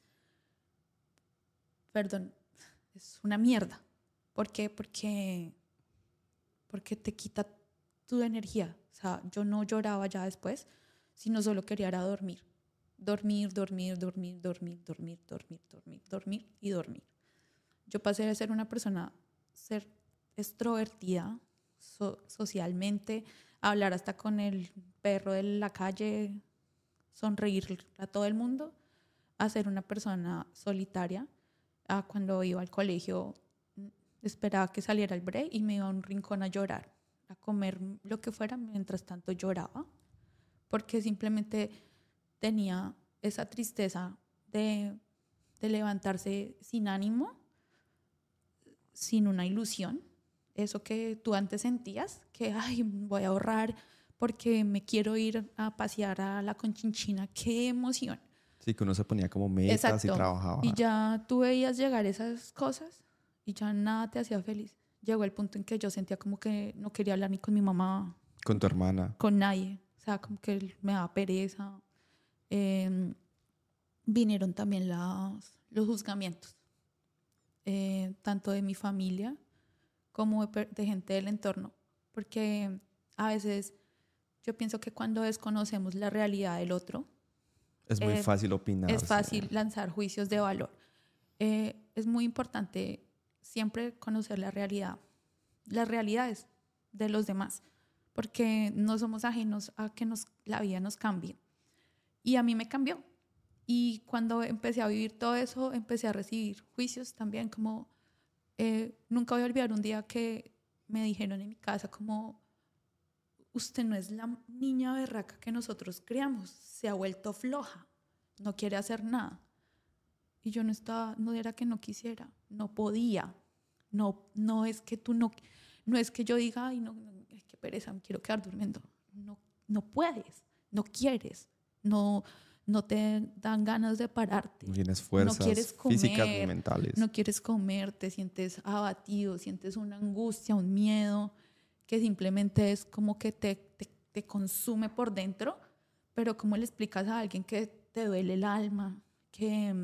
perdón, es una mierda. ¿Por qué? Porque, porque te quita tu energía. O sea, yo no lloraba ya después, sino solo quería era dormir. Dormir, dormir, dormir, dormir, dormir, dormir, dormir, dormir y dormir. Yo pasé de ser una persona, ser extrovertida so- socialmente, hablar hasta con el perro de la calle, sonreír a todo el mundo, a ser una persona solitaria. A cuando iba al colegio, esperaba que saliera el break y me iba a un rincón a llorar, a comer lo que fuera, mientras tanto lloraba, porque simplemente tenía esa tristeza de, de levantarse sin ánimo, sin una ilusión. Eso que tú antes sentías, que, ay, voy a ahorrar porque me quiero ir a pasear a la Conchinchina. ¡Qué emoción! Sí, que uno se ponía como metas y trabajaba. Y ya tú veías llegar esas cosas y ya nada te hacía feliz. Llegó el punto en que yo sentía como que no quería hablar ni con mi mamá, Con tu hermana. con nadie. O sea, como que me daba pereza. Eh, vinieron también las, los juzgamientos, eh, tanto de mi familia como de, de gente del entorno. Porque a veces yo pienso que cuando desconocemos la realidad del otro, Es muy Eh, fácil opinar. es fácil lanzar juicios de valor. Eh, es muy importante siempre conocer la realidad, las realidades de los demás, porque no somos ajenos a que nos, la vida nos cambie. Y a mí me cambió. Y cuando empecé a vivir todo eso, empecé a recibir juicios también, como eh, nunca voy a olvidar un día que me dijeron en mi casa como, usted no es la niña berraca que nosotros creamos, se ha vuelto floja, no quiere hacer nada. Y yo no estaba, no era que no quisiera, no podía. No, no es que tú no, no es que yo diga, ay, no, no, ay, qué pereza, me quiero quedar durmiendo. No, no puedes, no quieres, no, no te dan ganas de pararte. No tienes fuerzas quieres físicas ni comer, mentales. No quieres comer, te sientes abatido, sientes una angustia, un miedo, que simplemente es como que te, te, te consume por dentro, pero ¿cómo le explicas a alguien que te duele el alma, que,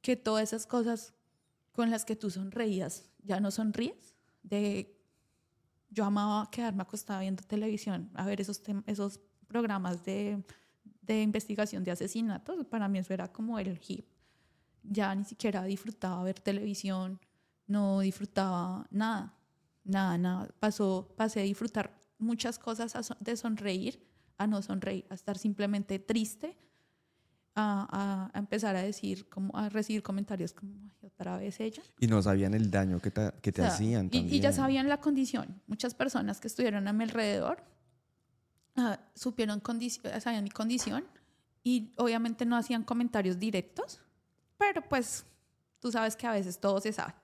que todas esas cosas con las que tú sonreías ya no sonríes? De, yo amaba quedarme acostada viendo televisión, a ver esos, esos programas de, de investigación de asesinatos, para mí eso era como el hip. Ya ni siquiera disfrutaba ver televisión, no disfrutaba nada, nada, nada. Pasó, pasé a disfrutar muchas cosas de sonreír a no sonreír, a estar simplemente triste, a, a- empezar a decir, como, a recibir comentarios como, "Ay, otra vez ella. Y no sabían el daño que te, que te O sea, hacían y- también. Y, ya sabían la condición. Muchas personas que estuvieron a mi alrededor ah, supieron, condi- sabían mi condición y obviamente no hacían comentarios directos, pero pues tú sabes que a veces todo se sabe.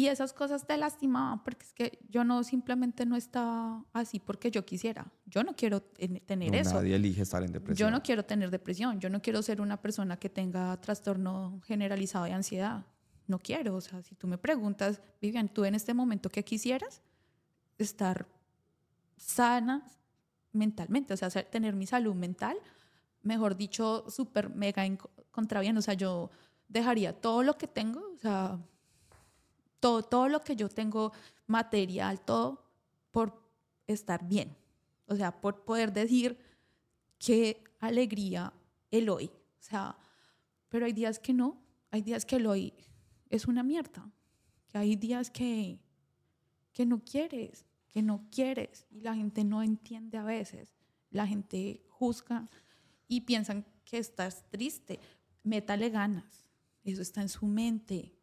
Y esas cosas te lastimaban porque es que yo no simplemente no estaba así porque yo quisiera. Yo no quiero ten- tener No, eso. Nadie elige estar en depresión. Yo no quiero tener depresión, yo no quiero ser una persona que tenga trastorno generalizado de ansiedad. No quiero, o sea, si tú me preguntas, Vivian, tú en este momento qué quisieras? Estar sana mentalmente, o sea, tener mi salud mental, mejor dicho, súper mega en co- contra bien, o sea, yo dejaría todo lo que tengo, o sea, todo, todo lo que yo tengo, material, todo, por estar bien. O sea, por poder decir qué alegría el hoy. O sea, pero hay días que no, hay días que el hoy es una mierda, que hay días que, que no quieres, que no quieres y la gente no entiende a veces. La gente juzga y piensan que estás triste. Métale ganas, eso está en su mente.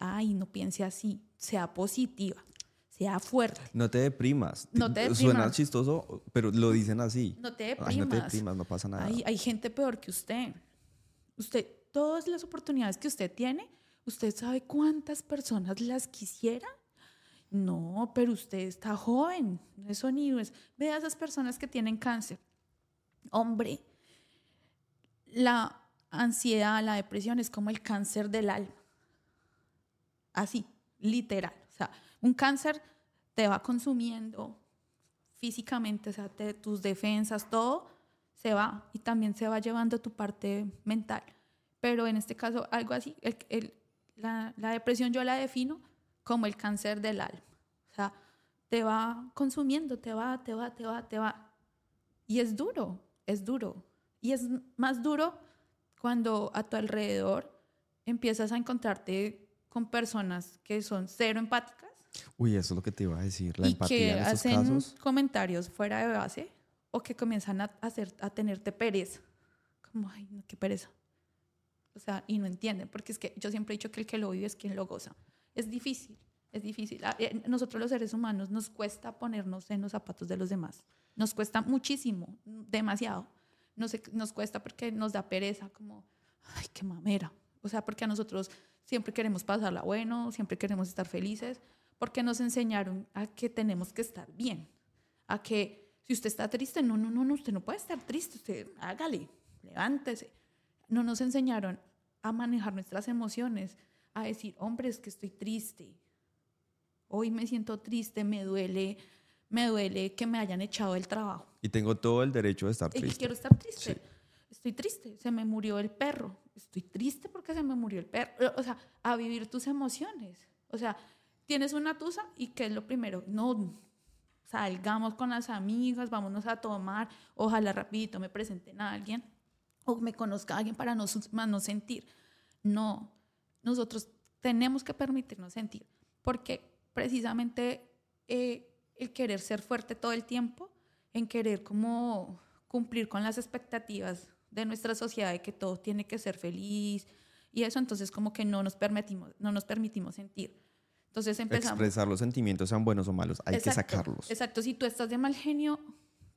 Ay, no piense así, sea positiva, sea fuerte. No te deprimas. No te Suena deprimas. chistoso, pero lo dicen así. No te Ay, deprimas. no te deprimas, no pasa nada. Hay, hay gente peor que usted. Usted, todas las oportunidades que usted tiene, ¿usted sabe cuántas personas las quisiera? No, pero usted está joven. Eso ni es. Vea a esas personas que tienen cáncer. Hombre, la ansiedad, la depresión es como el cáncer del alma. Así, literal. O sea, un cáncer te va consumiendo físicamente, o sea, te- tus defensas, todo se va y también se va llevando tu parte mental. Pero en este caso, algo así, el- el- la, la depresión yo la defino como el cáncer del alma. O sea, te va consumiendo, te va, te va, te va, te va. Y es duro, es duro. Y es más duro cuando a tu alrededor empiezas a encontrarte con personas que son cero empáticas Uy, eso es lo que te iba a decir. La y empatía que en estos hacen casos. comentarios fuera de base o que comienzan a, hacer, a tenerte pereza. Como, ay, no, qué pereza. O sea, y no entienden, porque es que yo siempre he dicho que el que lo vive es quien lo goza. Es difícil, es difícil. A- eh, Nosotros los seres humanos nos cuesta ponernos en los zapatos de los demás. Nos cuesta muchísimo, demasiado. Nos, nos cuesta porque nos da pereza, como, ay, qué mamera. O sea, porque a nosotros siempre queremos pasarla bueno, siempre queremos estar felices, porque nos enseñaron a que tenemos que estar bien, a que si usted está triste, no, no, no, no, usted no puede estar triste, usted hágale, levántese. No nos enseñaron a manejar nuestras emociones, a decir, hombre, es que estoy triste, hoy me siento triste, me duele, me duele que me hayan echado del trabajo. Y tengo todo el derecho de estar triste. quiero estar triste. Sí. Estoy triste, se me murió el perro. Estoy triste porque se me murió el perro. O sea, a vivir tus emociones. O sea, tienes una tusa y ¿qué es lo primero? No, salgamos con las amigas, vámonos a tomar. Ojalá rapidito me presenten a alguien o me conozca a alguien para no, no sentir. No, nosotros tenemos que permitirnos sentir porque precisamente eh, el querer ser fuerte todo el tiempo, en querer como cumplir con las expectativas de nuestra sociedad de que todo tiene que ser feliz y eso, entonces como que no nos permitimos, no nos permitimos sentir. Entonces empezamos... Expresar los sentimientos, sean buenos o malos, hay que sacarlos. Exacto, si tú estás de mal genio,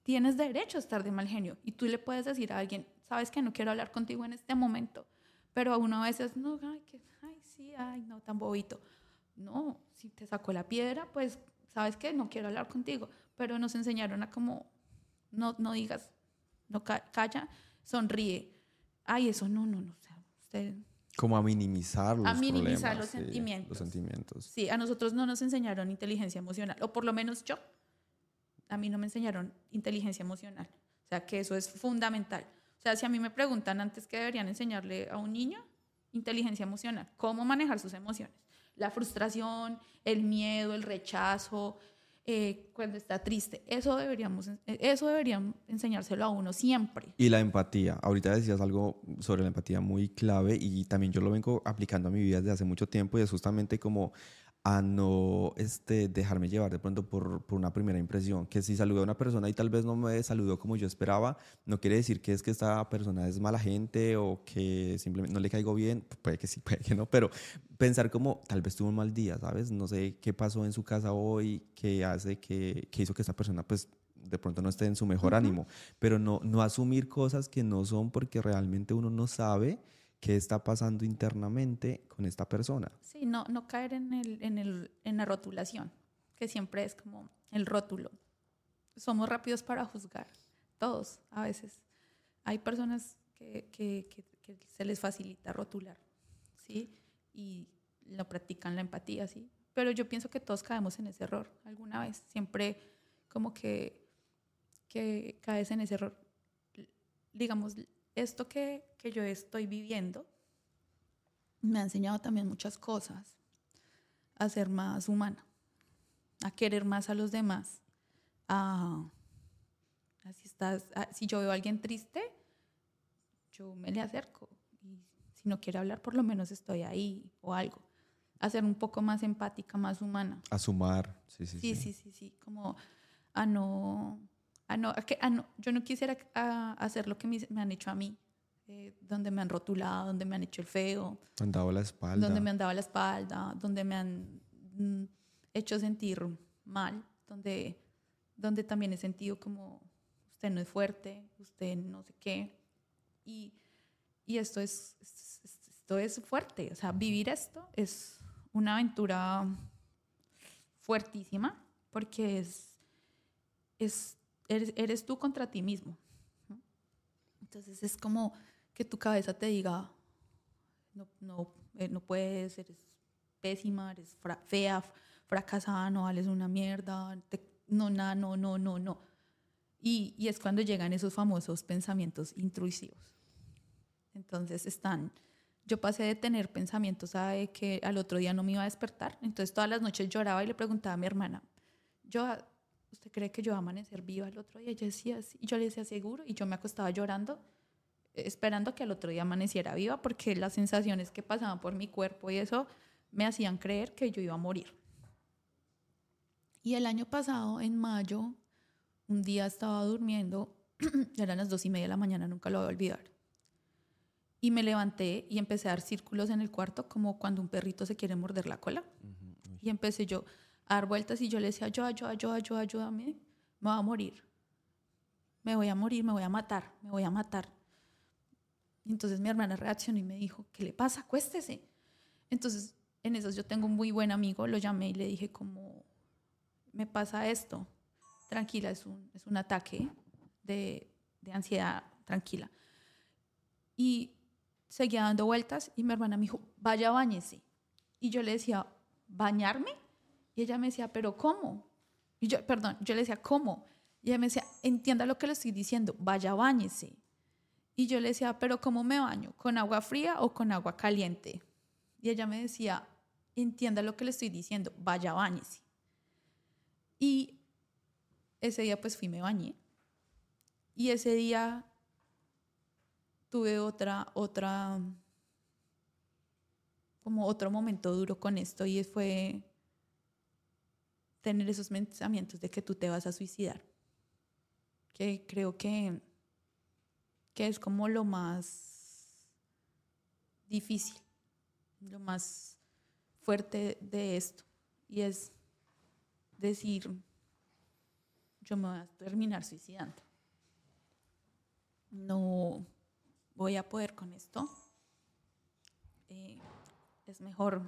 tienes derecho a estar de mal genio y tú le puedes decir a alguien, sabes que no quiero hablar contigo en este momento, pero a uno a veces, no, ay, que, ay, sí, ay, no, tan bobito. No, si te sacó la piedra, pues sabes que no quiero hablar contigo, pero nos enseñaron a como, no, no digas, no ca- calla, sonríe. Ay, eso no, no, no, o sea, usted Como a minimizar los A minimizar los sí, sentimientos. los sentimientos. Sí, a nosotros no nos enseñaron inteligencia emocional, o por lo menos yo, a mí no me enseñaron inteligencia emocional. O sea, que eso es fundamental. O sea, si a mí me preguntan antes que deberían enseñarle a un niño, inteligencia emocional, cómo manejar sus emociones. La frustración, el miedo, el rechazo, eh, cuando está triste. Eso, deberíamos, eso deberían enseñárselo a uno siempre. Y la empatía. Ahorita decías algo sobre la empatía muy clave y también yo lo vengo aplicando a mi vida desde hace mucho tiempo y es justamente como a no este, dejarme llevar de pronto por, por una primera impresión. Que si saludo a una persona y tal vez no me saludó como yo esperaba, no quiere decir que es que esta persona es mala gente o que simplemente no le caigo bien. Puede que sí, puede que no, pero pensar como tal vez tuvo un mal día, ¿sabes? No sé qué pasó en su casa hoy, qué hace que, que hizo que esta persona pues de pronto no esté en su mejor ánimo, pero no, no asumir cosas que no son porque realmente uno no sabe qué está pasando internamente con esta persona. Sí, no, no caer en, el, en, el, en la rotulación, que siempre es como el rótulo. Somos rápidos para juzgar, todos a veces. Hay personas que, que, que, que se les facilita rotular, ¿sí? Y lo practican la empatía, ¿sí? Pero yo pienso que todos caemos en ese error alguna vez. Siempre como que, que caes en ese error. Digamos, esto que, que yo estoy viviendo me ha enseñado también muchas cosas. A ser más humana, a querer más a los demás, a, a si, estás, a- si yo veo a alguien triste, yo me le acerco. Y si no quiere hablar, por lo menos estoy ahí o algo. A ser un poco más empática, más humana. A sumar, sí, sí, Sí, sí. sí, sí, sí, como a no, a no, a que, a no- yo no quisiera a- hacer lo que me, me han hecho a mí, eh, donde me han rotulado, donde me han hecho el feo, Han dado la espalda. donde me han dado la espalda, donde me han mm, hecho sentir mal, donde, donde también he sentido como usted no es fuerte, usted no sé qué. Y, y esto, es, esto es fuerte, o sea, vivir esto es una aventura fuertísima porque es, es eres, eres tú contra ti mismo. Entonces es como que tu cabeza te diga, no, no, eh, no puedes, eres pésima, eres fea, fracasada, no vales una mierda, no, nada, no, no, no, no. Y, y, es cuando llegan esos famosos pensamientos intrusivos. Entonces están, yo pasé de tener pensamientos de que al otro día no me iba a despertar, entonces todas las noches lloraba y le preguntaba a mi hermana, yo, ¿usted cree que yo voy a amanecer viva el otro día? Y ella decía, sí. yo le decía seguro, y yo me acostaba llorando, esperando que al otro día amaneciera viva, porque las sensaciones que pasaban por mi cuerpo y eso me hacían creer que yo iba a morir. Y el año pasado, en mayo, un día estaba durmiendo, eran las dos y media de la mañana, nunca lo voy a olvidar. Y me levanté y empecé a dar círculos en el cuarto, como cuando un perrito se quiere morder la cola. Y empecé yo a dar vueltas y yo le decía, yo, yo, yo, yo, ayúdame, me voy a morir. Me voy a morir, me voy a matar, me voy a matar. Entonces mi hermana reaccionó y me dijo, ¿qué le pasa? Acuéstese. Entonces, en eso yo tengo un muy buen amigo, lo llamé y le dije como, me pasa esto, tranquila, es un, es un ataque de, de ansiedad, tranquila. Y seguía dando vueltas y mi hermana me dijo, vaya, bañese. Y yo le decía, ¿bañarme? Y ella me decía, ¿pero cómo? Y yo, perdón, yo le decía, ¿cómo? Y ella me decía, entienda lo que le estoy diciendo, vaya, bañese. Y yo le decía, ¿pero cómo me baño? ¿Con agua fría o con agua caliente? Y ella me decía, entienda lo que le estoy diciendo, vaya, bañese. Y ese día pues fui, me bañé. Y ese día tuve otra, otra, como otro momento duro con esto y fue tener esos pensamientos de que tú te vas a suicidar. Que creo que, que es como lo más difícil, lo más fuerte de esto. Y es decir, yo me voy a terminar suicidando. No voy a poder con esto. Eh, es mejor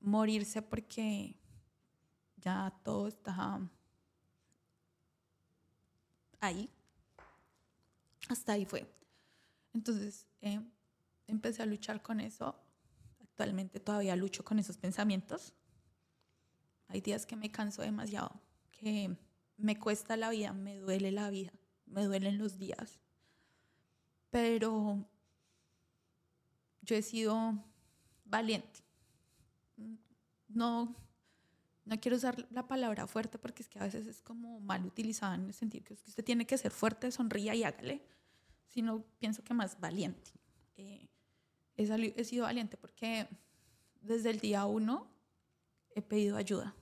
morirse porque ya todo está ahí. Hasta ahí fue. Entonces eh, empecé a luchar con eso. Actualmente todavía lucho con esos pensamientos. Hay días que me canso demasiado, que me cuesta la vida, me duele la vida, me duelen los días. Pero yo he sido valiente. No, no quiero usar la palabra fuerte porque es que a veces es como mal utilizada en el sentido que usted tiene que ser fuerte, sonría y hágale, sino pienso que más valiente. Eh, he, sido valiente porque desde el día uno he pedido ayuda.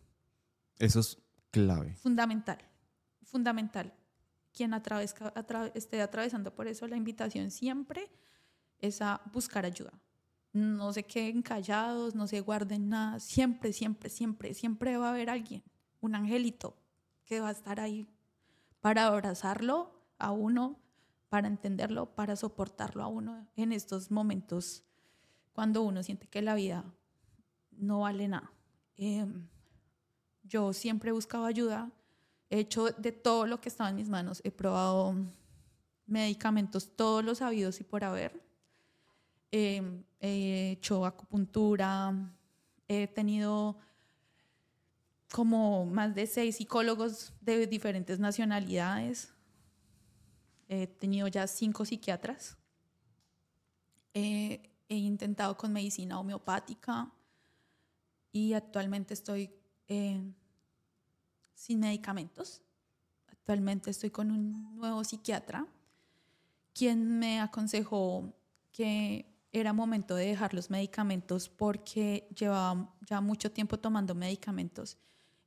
Eso es clave. Fundamental, fundamental. Quien esté atravesando por eso, la invitación siempre es a buscar ayuda. No se queden callados, no se guarden nada. Siempre, siempre, siempre, siempre va a haber alguien, un angelito, que va a estar ahí para abrazarlo a uno, para entenderlo, para soportarlo a uno en estos momentos cuando uno siente que la vida no vale nada. Em, yo siempre he buscado ayuda, he hecho de todo lo que estaba en mis manos, he probado medicamentos, todos los sabidos y por haber. Em, he hecho acupuntura, he tenido como más de seis psicólogos de diferentes nacionalidades, he tenido ya cinco psiquiatras, he intentado con medicina homeopática y actualmente estoy eh, sin medicamentos. Actualmente estoy con un nuevo psiquiatra, quien me aconsejó que era momento de dejar los medicamentos porque llevaba ya mucho tiempo tomando medicamentos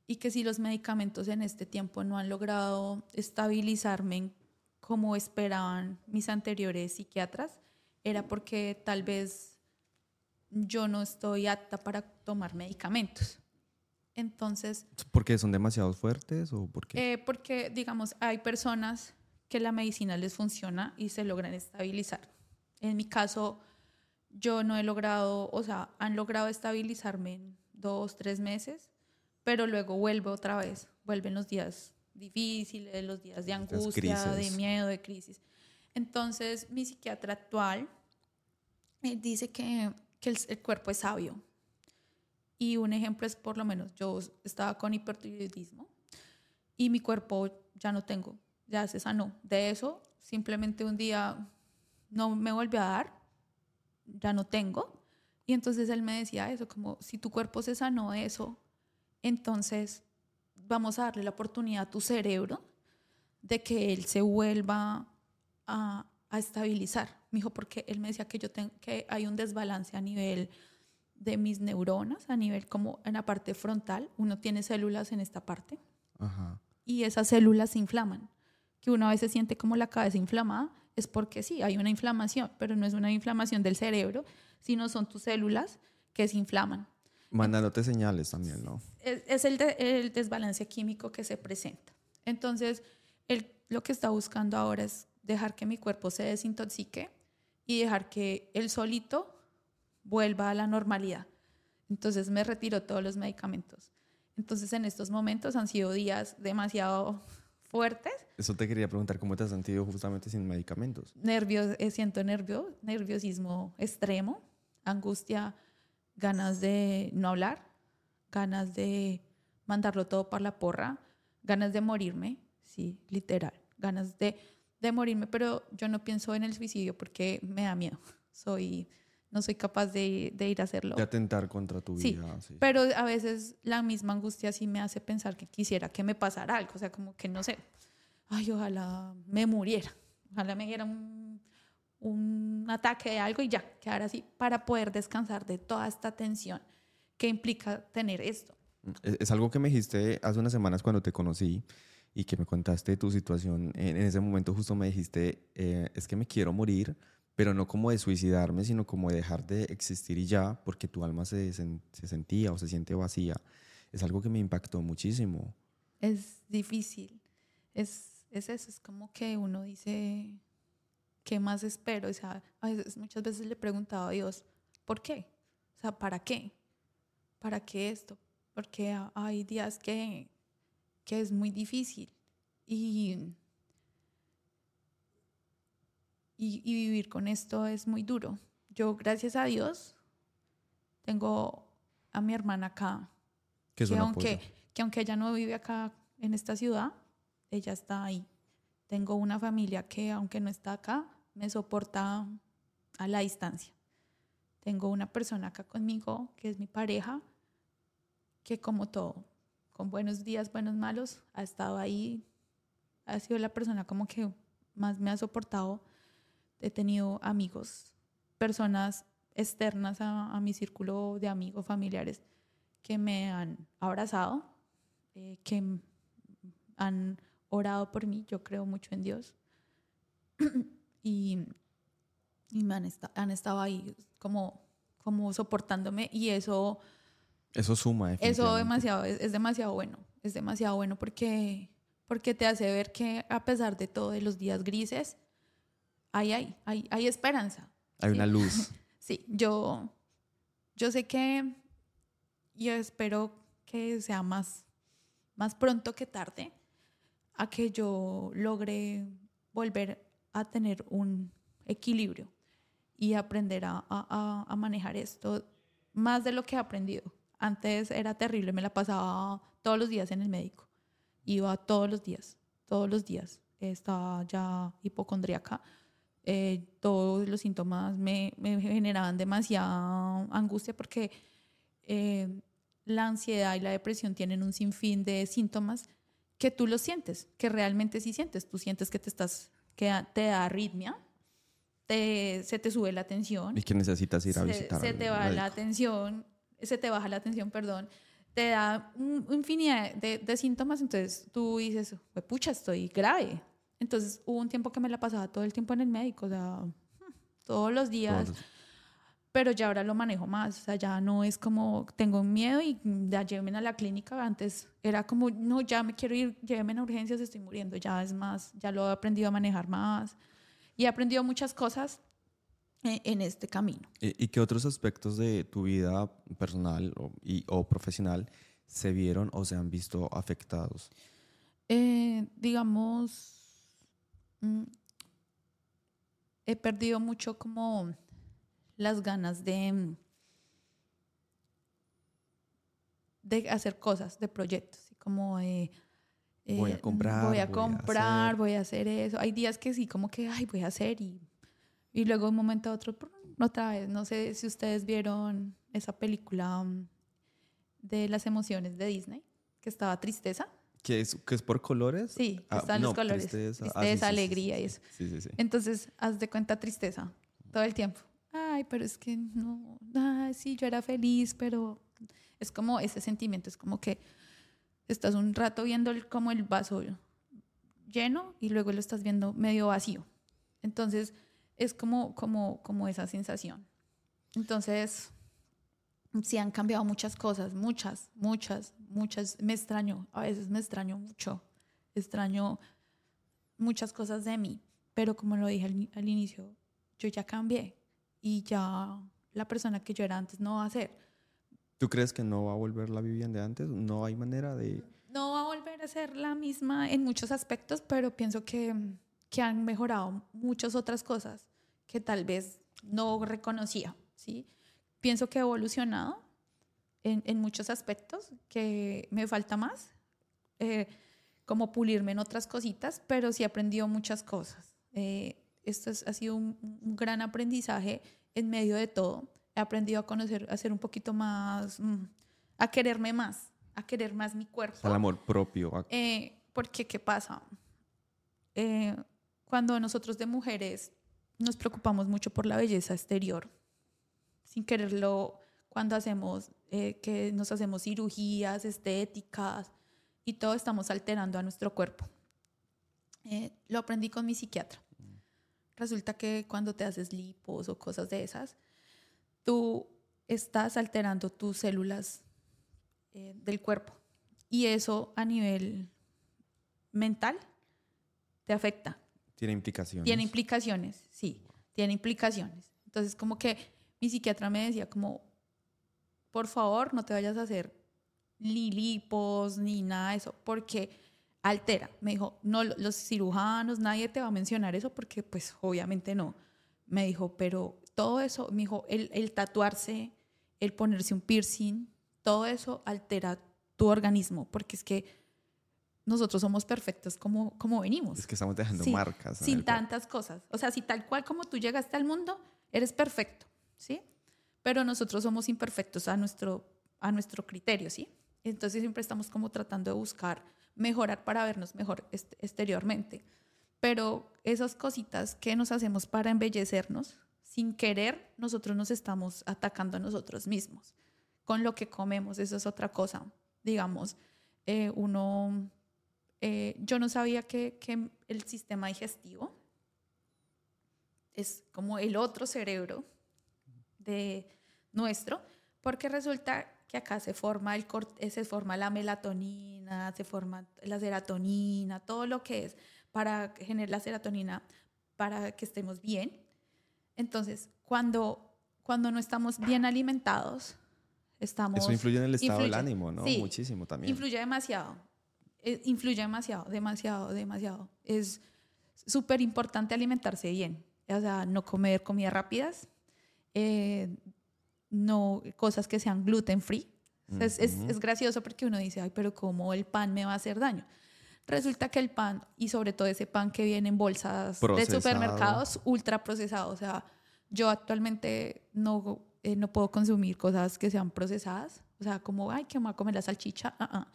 y que si los medicamentos en este tiempo no han logrado estabilizarme como esperaban mis anteriores psiquiatras, era porque tal vez yo no estoy apta para tomar medicamentos. Entonces, ¿Porque son demasiado fuertes o porque eh, porque, digamos, hay personas que la medicina les funciona y se logran estabilizar. En mi caso, yo no he logrado, o sea, han logrado estabilizarme en dos, tres meses, pero luego vuelve otra vez, vuelven los días difíciles, los días de angustia, de miedo, de crisis. Entonces, mi psiquiatra actual eh, dice que, que el, el cuerpo es sabio. Y un ejemplo es, por lo menos, yo estaba con hipertiroidismo y mi cuerpo ya no tengo, ya se sanó. De eso, simplemente un día no me volvió a dar, ya no tengo. Y entonces él me decía eso, como si tu cuerpo se sanó de eso, entonces vamos a darle la oportunidad a tu cerebro de que él se vuelva a, a estabilizar. Me dijo, porque él me decía que, yo ten- que hay un desbalance a nivel de mis neuronas, a nivel como en la parte frontal. Uno tiene células en esta parte Ajá. y esas células se inflaman. Que uno a veces siente como la cabeza inflamada, es porque sí, hay una inflamación, pero no es una inflamación del cerebro, sino son tus células que se inflaman. Mandándote señales también, ¿no? Es, es el, de- el desbalance químico que se presenta. Entonces, lo que está buscando ahora es dejar que mi cuerpo se desintoxique y dejar que él solito vuelva a la normalidad. Entonces me retiró todos los medicamentos. Entonces en estos momentos han sido días demasiado fuertes. Eso te quería preguntar, ¿cómo te has sentido justamente sin medicamentos? Nervios, eh, siento nervio, nerviosismo extremo, angustia, ganas de no hablar, ganas de mandarlo todo para la porra, ganas de morirme, sí, literal, ganas de, de morirme, pero yo no pienso en el suicidio porque me da miedo. Soy, no soy capaz de, de ir a hacerlo. De atentar contra tu Sí, vida. Sí. Pero a veces la misma angustia sí me hace pensar que quisiera que me pasara algo. O sea, como que no sé. Ay, ojalá me muriera. Ojalá me diera un, un ataque de algo y ya, quedar así para poder descansar de toda esta tensión que implica tener esto. Es, es algo que me dijiste hace unas semanas cuando te conocí y que me contaste tu situación. En, en ese momento justo me dijiste, eh, es que me quiero morir, pero no como de suicidarme, sino como de dejar de existir y ya, porque tu alma se, sen- se sentía o se siente vacía. Es algo que me impactó muchísimo. Es difícil. Es, es eso, es como que uno dice, ¿qué más espero? O sea, a veces, muchas veces le he preguntado a Dios, ¿por qué? O sea, ¿para qué? ¿Para qué esto? Porque ha- hay días que, que es muy difícil y, y, y vivir con esto es muy duro. Yo, gracias a Dios, tengo a mi hermana acá Que es que un aunque, que aunque ella no vive acá en esta ciudad, ella está ahí. Tengo una familia que aunque no está acá, me soporta a la distancia. Tengo una persona acá conmigo, que es mi pareja, que como todo, con buenos días, buenos malos, ha estado ahí, ha sido la persona como que más me ha soportado. He tenido amigos, personas externas a, mi círculo de amigos, familiares, que me han abrazado, eh, que han orado por mí. Yo creo mucho en Dios. y y me han, esta- han estado ahí como, como soportándome y eso, Eso suma, eso demasiado, es, es demasiado bueno. Es demasiado bueno porque, porque te hace ver que a pesar de todo, de los días grises, hay, hay, hay, hay esperanza. Hay ¿sí? una luz. Sí, yo, yo sé que yo espero que sea más, más pronto que tarde a que yo logre volver a tener un equilibrio y aprender a, manejar esto más de lo que he aprendido. Antes era terrible, me la pasaba todos los días en el médico. Iba todos los días, todos los días. Estaba ya hipocondríaca. Eh, todos los síntomas me, me generaban demasiada angustia porque eh, la ansiedad y la depresión tienen un sinfín de síntomas que tú los sientes, que realmente sí sientes. Tú sientes que te estás, que da- te da arritmia, te, se te sube la tensión, y que necesitas ir a visitar se te va la atención, se te baja la atención, perdón, te da un- infinidad de, de síntomas, entonces tú dices, "Jue pucha, estoy grave. Entonces hubo un tiempo que me la pasaba todo el tiempo en el médico, o sea, todos los días Todos- pero ya ahora lo manejo más, o sea, ya no es como tengo miedo y ya llévenme a la clínica, antes era como, no, ya me quiero ir, llévenme a urgencias, estoy muriendo, ya es más, ya lo he aprendido a manejar más y he aprendido muchas cosas en, en este camino. ¿Y, ¿Y, qué otros aspectos de tu vida personal o, y, o profesional se vieron o se han visto afectados? Eh, digamos, mm, he perdido mucho como las ganas de, de hacer cosas, de proyectos, como de... Eh, voy a comprar. Voy a comprar, voy a, hacer eso. Hay días que sí, como que, ay, voy a hacer y, y luego de un momento a otro, otra vez. No sé si ustedes vieron esa película mm, de las emociones de Disney, que estaba tristeza. ¿Que es, que es por colores? Sí, ah, están los colores. Tristeza, tristeza ah, sí, alegría sí, y eso. Sí, sí, sí. Entonces, haz de cuenta tristeza todo el tiempo. Ay, pero es que no, ay, sí, yo era feliz, pero es como ese sentimiento, es como que estás un rato viendo el, como el vaso lleno y luego lo estás viendo medio vacío. Entonces, es como, como, como esa sensación. Entonces, sí han cambiado muchas cosas, muchas, muchas, muchas. Me extraño, a veces me extraño mucho, extraño muchas cosas de mí, pero como lo dije al, al, inicio, yo ya cambié y ya la persona que yo era antes no va a ser. ¿Tú crees que no va a volver la Vivian de antes? ¿No hay manera de...? No va a volver a ser la misma en muchos aspectos, pero pienso que, que han mejorado muchas otras cosas que tal vez no reconocía, ¿sí? pienso que he evolucionado en, en muchos aspectos, que me falta más, eh, como pulirme en otras cositas, pero sí he aprendido muchas cosas. Eh, esto es, ha sido un, un, gran aprendizaje en medio de todo. He aprendido a conocer, a ser un poquito más, mm, a quererme más, a querer más mi cuerpo. Al amor propio. Eh, porque, ¿qué pasa? Eh, cuando nosotros de mujeres nos preocupamos mucho por la belleza exterior, sin quererlo cuando hacemos, eh, que nos hacemos cirugías estéticas y todo estamos alterando a nuestro cuerpo. Eh, lo aprendí con mi psiquiatra. Resulta que cuando te haces lipos o cosas de esas, tú estás alterando tus células eh, del cuerpo y eso a nivel mental te afecta. Tiene implicaciones. Tiene implicaciones, sí, tiene implicaciones. Entonces, como que mi psiquiatra me decía como, por favor, no te vayas a hacer ni lipos ni nada de eso, porque altera. Me dijo, no, los cirujanos, nadie te va a mencionar eso porque pues obviamente no. Me dijo, pero todo eso, me dijo, el, el tatuarse, el ponerse un piercing, todo eso altera tu organismo, porque es que nosotros somos perfectos como, como venimos. Es que estamos dejando sí, marcas. Sin tantas cosas. O sea, si tal cual como tú llegaste al mundo, eres perfecto. ¿sí? Pero nosotros somos imperfectos a nuestro, a nuestro criterio, ¿sí? Entonces siempre estamos como tratando de buscar mejorar para vernos mejor exteriormente. Pero esas cositas que nos hacemos para embellecernos, sin querer, nosotros nos estamos atacando a nosotros mismos. Con lo que comemos, eso es otra cosa. Digamos, eh, uno, eh, yo no sabía que, que el sistema digestivo es como el otro cerebro de nuestro, porque resulta que acá se forma, el, se forma la melatonina, se forma la serotonina, todo lo que es para generar la serotonina para que estemos bien. Entonces, cuando, cuando no estamos bien alimentados, estamos... Eso influye en el estado influye, del ánimo, ¿no? Sí, Muchísimo también. Influye demasiado. Eh, influye demasiado, demasiado, demasiado. Es súper importante alimentarse bien. O sea, no comer comidas rápidas, eh, no cosas que sean gluten free. es, es, es, gracioso porque uno dice, ay, pero ¿cómo el pan me va a hacer daño? Resulta que el pan, y sobre todo ese pan que viene en bolsas procesado. de supermercados, ultra procesado. O sea, yo actualmente no, eh, no puedo consumir cosas que sean procesadas. O sea, como, ay, que me voy a comer la salchicha. Uh -uh.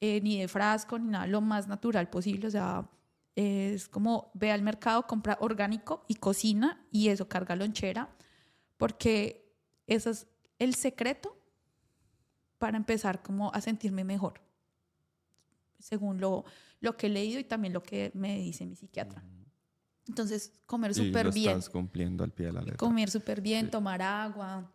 Eh, ni de frasco, ni nada, lo más natural posible. O sea, es como ve al mercado, compra orgánico y cocina y eso carga lonchera porque eso es el secreto para empezar como a sentirme mejor, según lo, lo que he leído y también lo que me dice mi psiquiatra. Entonces, comer súper bien. estás cumpliendo al pie de la letra. Comer súper bien, Sí. tomar agua,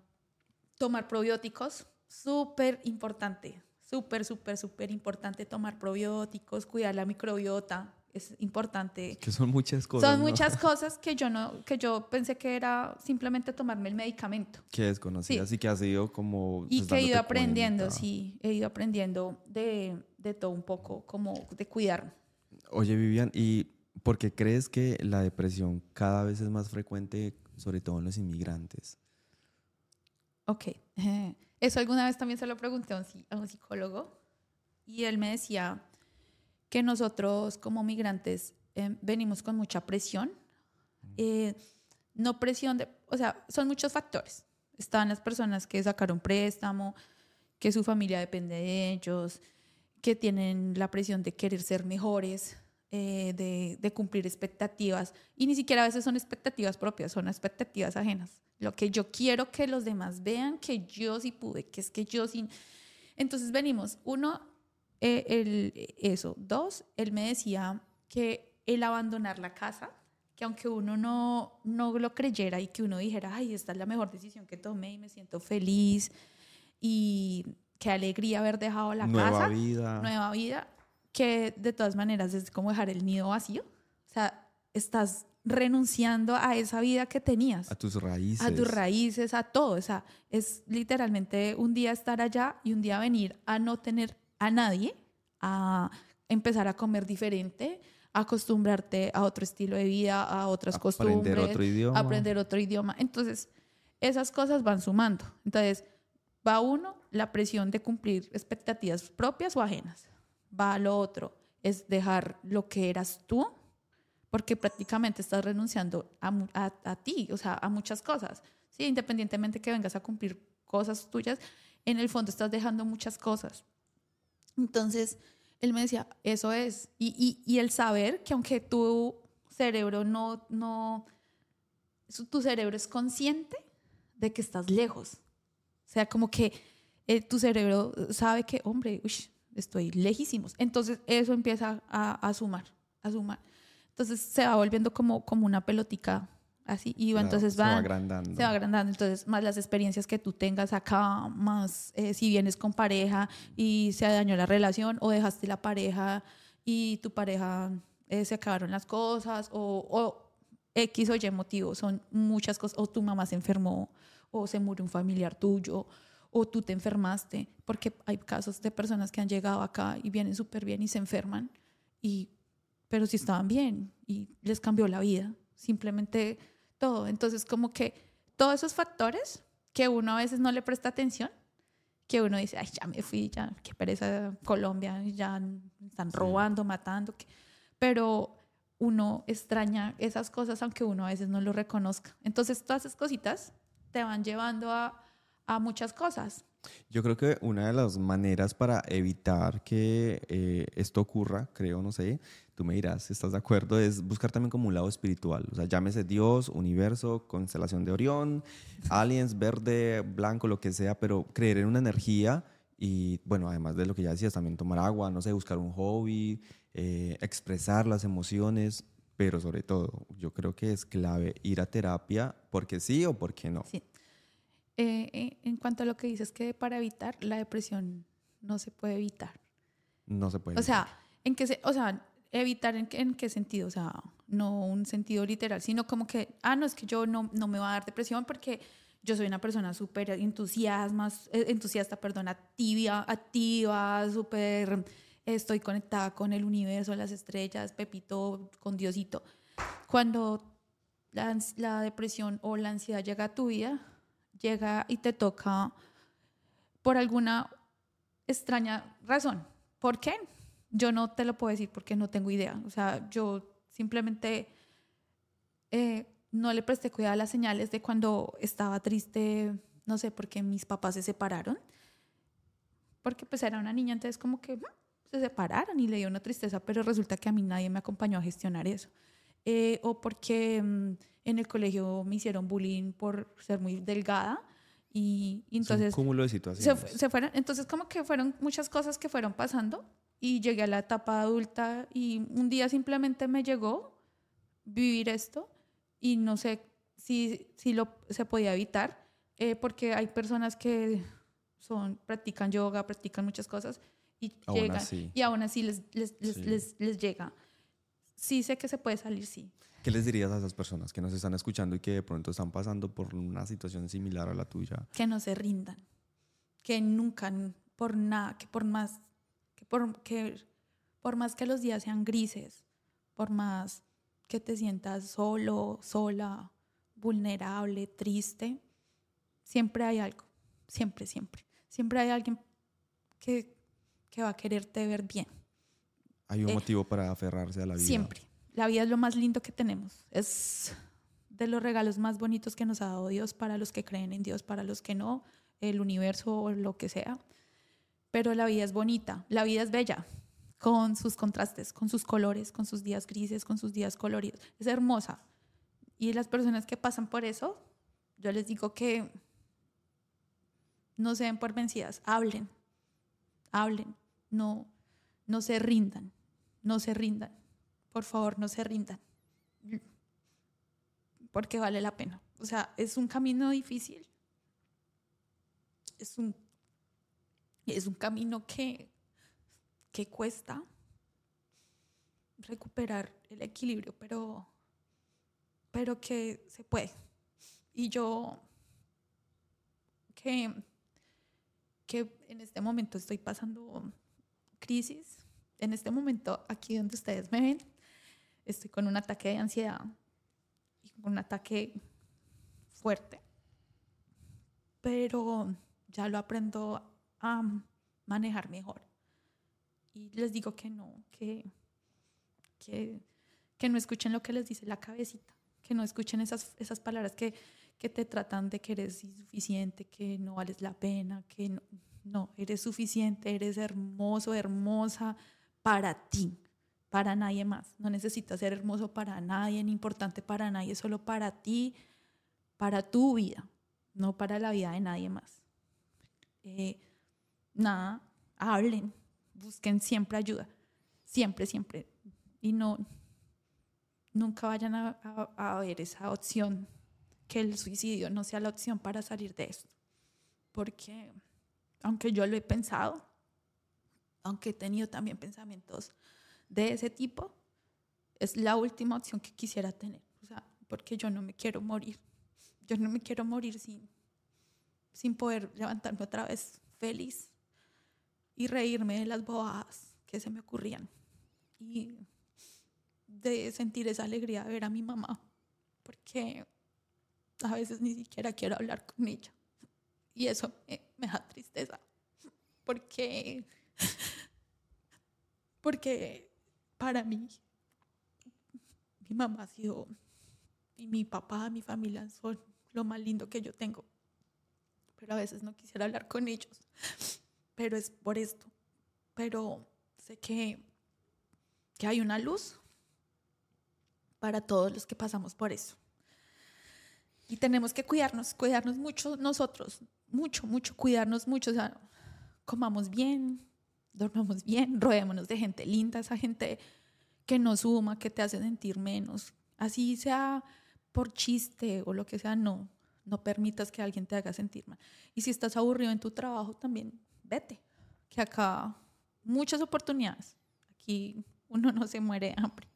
tomar probióticos, súper importante, súper, súper, súper importante tomar probióticos, cuidar la microbiota, es importante. Que son muchas cosas. Son ¿no? muchas cosas que yo no, que yo pensé que era simplemente tomarme el medicamento. Que desconocidas Sí. y que has ido como. Y pues, que he ido aprendiendo, cuenta. sí, he ido aprendiendo de, de todo un poco, como de cuidarme. Oye, Vivian, ¿y por qué crees que la depresión cada vez es más frecuente, sobre todo en los inmigrantes? Ok. Eso alguna vez también se lo pregunté a un, a un psicólogo y él me decía que nosotros como migrantes eh, venimos con mucha presión. Eh, no presión de, o sea, son muchos factores. Están las personas que sacaron préstamo, que su familia depende de ellos, que tienen la presión de querer ser mejores, eh, de, de cumplir expectativas. Y ni siquiera a veces son expectativas propias, son expectativas ajenas. Lo que yo quiero que los demás vean, que yo sí pude, que es que yo sí. Entonces venimos, uno, eh, el, eso. Dos, él me decía que el abandonar la casa, que aunque uno no, no lo creyera y que uno dijera, ay, esta es la mejor decisión que tomé y me siento feliz y qué alegría haber dejado la Nueva casa, vida. nueva vida, que de todas maneras es como dejar el nido vacío. O sea, estás renunciando a esa vida que tenías A tus raíces. a tus raíces, a todo. O sea, es literalmente un día estar allá y un día venir a no tener a nadie, a empezar a comer diferente, a acostumbrarte a otro estilo de vida, a otras Aprender costumbres, otro idioma. aprender otro idioma. Entonces, esas cosas van sumando. Entonces, va uno, la presión de cumplir expectativas propias o ajenas. Va lo otro, es dejar lo que eras tú, porque prácticamente estás renunciando a, a- a ti, o sea, a muchas cosas. Sí, independientemente que vengas a cumplir cosas tuyas, en el fondo estás dejando muchas cosas. Entonces, él me decía, eso es. Y, y, y el saber que aunque tu cerebro no, no, tu cerebro es consciente de que estás lejos. O sea, como que eh, tu cerebro sabe que, hombre, uy, estoy lejísimos. Entonces, eso empieza a, a sumar, a sumar. Entonces, se va volviendo como, como una pelotica así. Y Claro, entonces se va agrandando. se va agrandando. Entonces, más las experiencias que tú tengas acá, más eh, si vienes con pareja y se dañó la relación o dejaste la pareja y tu pareja eh, se acabaron las cosas o, o X o Y motivo, son muchas cosas, o tu mamá se enfermó o se murió un familiar tuyo o tú te enfermaste, porque hay casos de personas que han llegado acá y vienen súper bien y se enferman, y, pero si estaban bien y les cambió la vida, simplemente todo. Entonces, como que todos esos factores que uno a veces no le presta atención, que uno dice, ay, ya me fui, ya, qué pereza Colombia, ya están robando, matando, que- pero uno extraña esas cosas aunque uno a veces no lo reconozca. Entonces, todas esas cositas te van llevando a, a muchas cosas. Yo creo que una de las maneras para evitar que eh, esto ocurra, creo, no sé, tú me dirás estás de acuerdo, es buscar también como un lado espiritual. O sea, llámese Dios, universo, constelación de Orión, aliens, verde, blanco, lo que sea, pero creer en una energía y, bueno, además de lo que ya decías, también tomar agua, no sé, buscar un hobby, eh, expresar las emociones, pero sobre todo, yo creo que es clave ir a terapia porque sí o porque no. Sí. Eh, eh, en cuanto a lo que dices que para evitar la depresión no se puede evitar. No se puede. O sea, en qué se, o sea, evitar en, qué- en qué sentido, o sea, no un sentido literal, sino como que, ah, no, es que yo no, no me va a dar depresión porque yo soy una persona súper eh, entusiasta, perdón, activa, activa, súper, estoy conectada con el universo, las estrellas, Pepito, con Diosito. Cuando la, la depresión o la ansiedad llega a tu vida, llega y te toca por alguna extraña razón. ¿Por qué? Yo no te lo puedo decir porque no tengo idea. O sea, yo simplemente eh, no le presté cuidado a las señales de cuando estaba triste, no sé, porque mis papás se separaron. Porque pues era una niña, entonces como que mm, se separaron y le dio una tristeza, pero resulta que a mí nadie me acompañó a gestionar eso. Eh, o porque mm, en el colegio me hicieron bullying por ser muy delgada y, y Es un entonces cúmulo de se, situaciones. fu- se fueron, entonces como que fueron muchas cosas que fueron pasando y llegué a la etapa adulta y un día simplemente me llegó, vivir esto y no sé si, si lo, se podía evitar, eh, porque hay personas que son, practican yoga, practican muchas cosas y Aún llegan así. y aún así les, les, les, Sí. les, les llega. Sí sé que se puede salir, sí. ¿Qué les dirías a esas personas que nos están escuchando y que de pronto están pasando por una situación similar a la tuya? que no se rindan, que nunca, por nada, que por más que por, que por más que los días sean grises, por más que te sientas solo, sola, vulnerable, triste, siempre hay algo, siempre, siempre. Siempre hay alguien que, que va a quererte ver bien. Hay un Eh, motivo para aferrarse a la vida. Siempre. La vida es lo más lindo que tenemos. Es de los regalos más bonitos que nos ha dado Dios para los que creen en Dios, para los que no, el universo o lo que sea. Pero la vida es bonita, la vida es bella, con sus contrastes, con sus colores, con sus días grises, con sus días coloridos. Es hermosa. Y las personas que pasan por eso, yo les digo que no se den por vencidas, hablen, hablen, no, no se rindan, no se rindan. Por favor, no se rindan. Porque vale la pena. O sea, es un camino difícil. Es un, es un camino que, que cuesta recuperar el equilibrio, pero, pero que se puede. Y yo que, que en este momento estoy pasando crisis, en este momento aquí donde ustedes me ven, estoy con un ataque de ansiedad y con un ataque fuerte, pero ya lo aprendo a manejar mejor. Y les digo que no, que, que, que no escuchen lo que les dice la cabecita, que no escuchen esas, esas palabras que, que te tratan de que eres insuficiente, que no vales la pena, que no, no, eres suficiente, eres hermoso, hermosa para ti, para nadie más. No necesitas ser hermoso para nadie, ni importante para nadie, solo para ti, para tu vida, no para la vida de nadie más. Eh, nada, hablen, busquen siempre ayuda, siempre, siempre. Y no, nunca vayan a, a, a ver esa opción, que el suicidio no sea la opción para salir de esto. Porque aunque yo lo he pensado, aunque he tenido también pensamientos de ese tipo, es la última opción que quisiera tener. O sea, porque yo no me quiero morir. Yo no me quiero morir sin, sin poder levantarme otra vez feliz y reírme de las bobadas que se me ocurrían. Y de sentir esa alegría de ver a mi mamá. Porque a veces ni siquiera quiero hablar con ella. Y eso me, me da tristeza. Porque, porque para mí, mi mamá ha sido, y mi papá, mi familia son lo más lindo que yo tengo. Pero a veces no quisiera hablar con ellos. Pero es por esto. Pero sé que, que hay una luz para todos los que pasamos por eso. Y tenemos que cuidarnos, cuidarnos mucho nosotros, mucho, mucho, cuidarnos mucho. O sea, comamos bien, dormamos bien, rodeémonos de gente linda, esa gente que nos suma, que te hace sentir menos. Así sea por chiste o lo que sea, no, no permitas que alguien te haga sentir mal. Y si estás aburrido en tu trabajo, también vete, que acá muchas oportunidades. Aquí uno no se muere de hambre.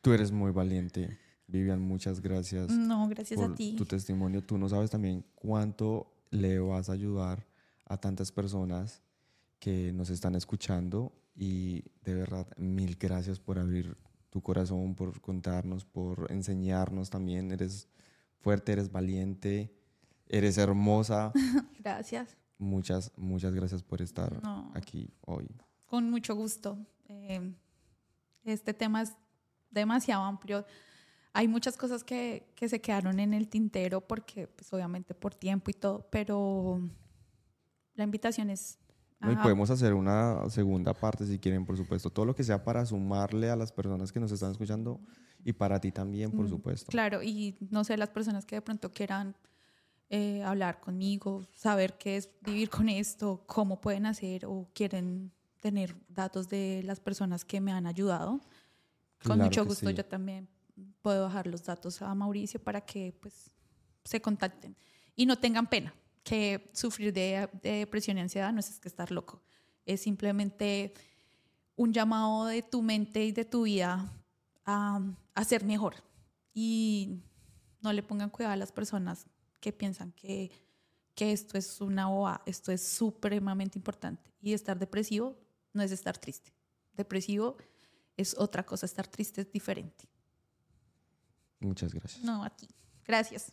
Tú eres muy valiente, Vivian, muchas gracias. No, gracias por a ti. tu testimonio. Tú no sabes también cuánto le vas a ayudar a tantas personas que nos están escuchando y de verdad mil gracias por abrir tu corazón, por contarnos, por enseñarnos también. Eres fuerte, eres valiente, eres hermosa. Gracias. Muchas, muchas gracias por estar No. aquí hoy. Con mucho gusto. Eh, este tema es demasiado amplio. Hay muchas cosas que, que se quedaron en el tintero porque, pues obviamente por tiempo y todo, pero la invitación es... No, y podemos hacer una segunda parte si quieren, por supuesto. Todo lo que sea para sumarle a las personas que nos están escuchando y para ti también, por Mm, supuesto. Claro, y no sé, las personas que de pronto quieran eh, hablar conmigo, saber qué es vivir con esto, cómo pueden hacer o quieren tener datos de las personas que me han ayudado, con Claro mucho gusto sí. yo también puedo bajar los datos a Mauricio para que pues se contacten y no tengan pena, que sufrir de, depresión y ansiedad no es que estar loco, es simplemente un llamado de tu mente y de tu vida a, a ser mejor. Y no le pongan cuidado a las personas que piensan que, que esto es una OA, esto es supremamente importante. Y estar depresivo no es estar triste. Depresivo es otra cosa, estar triste es diferente. Muchas gracias. No, a ti. Gracias.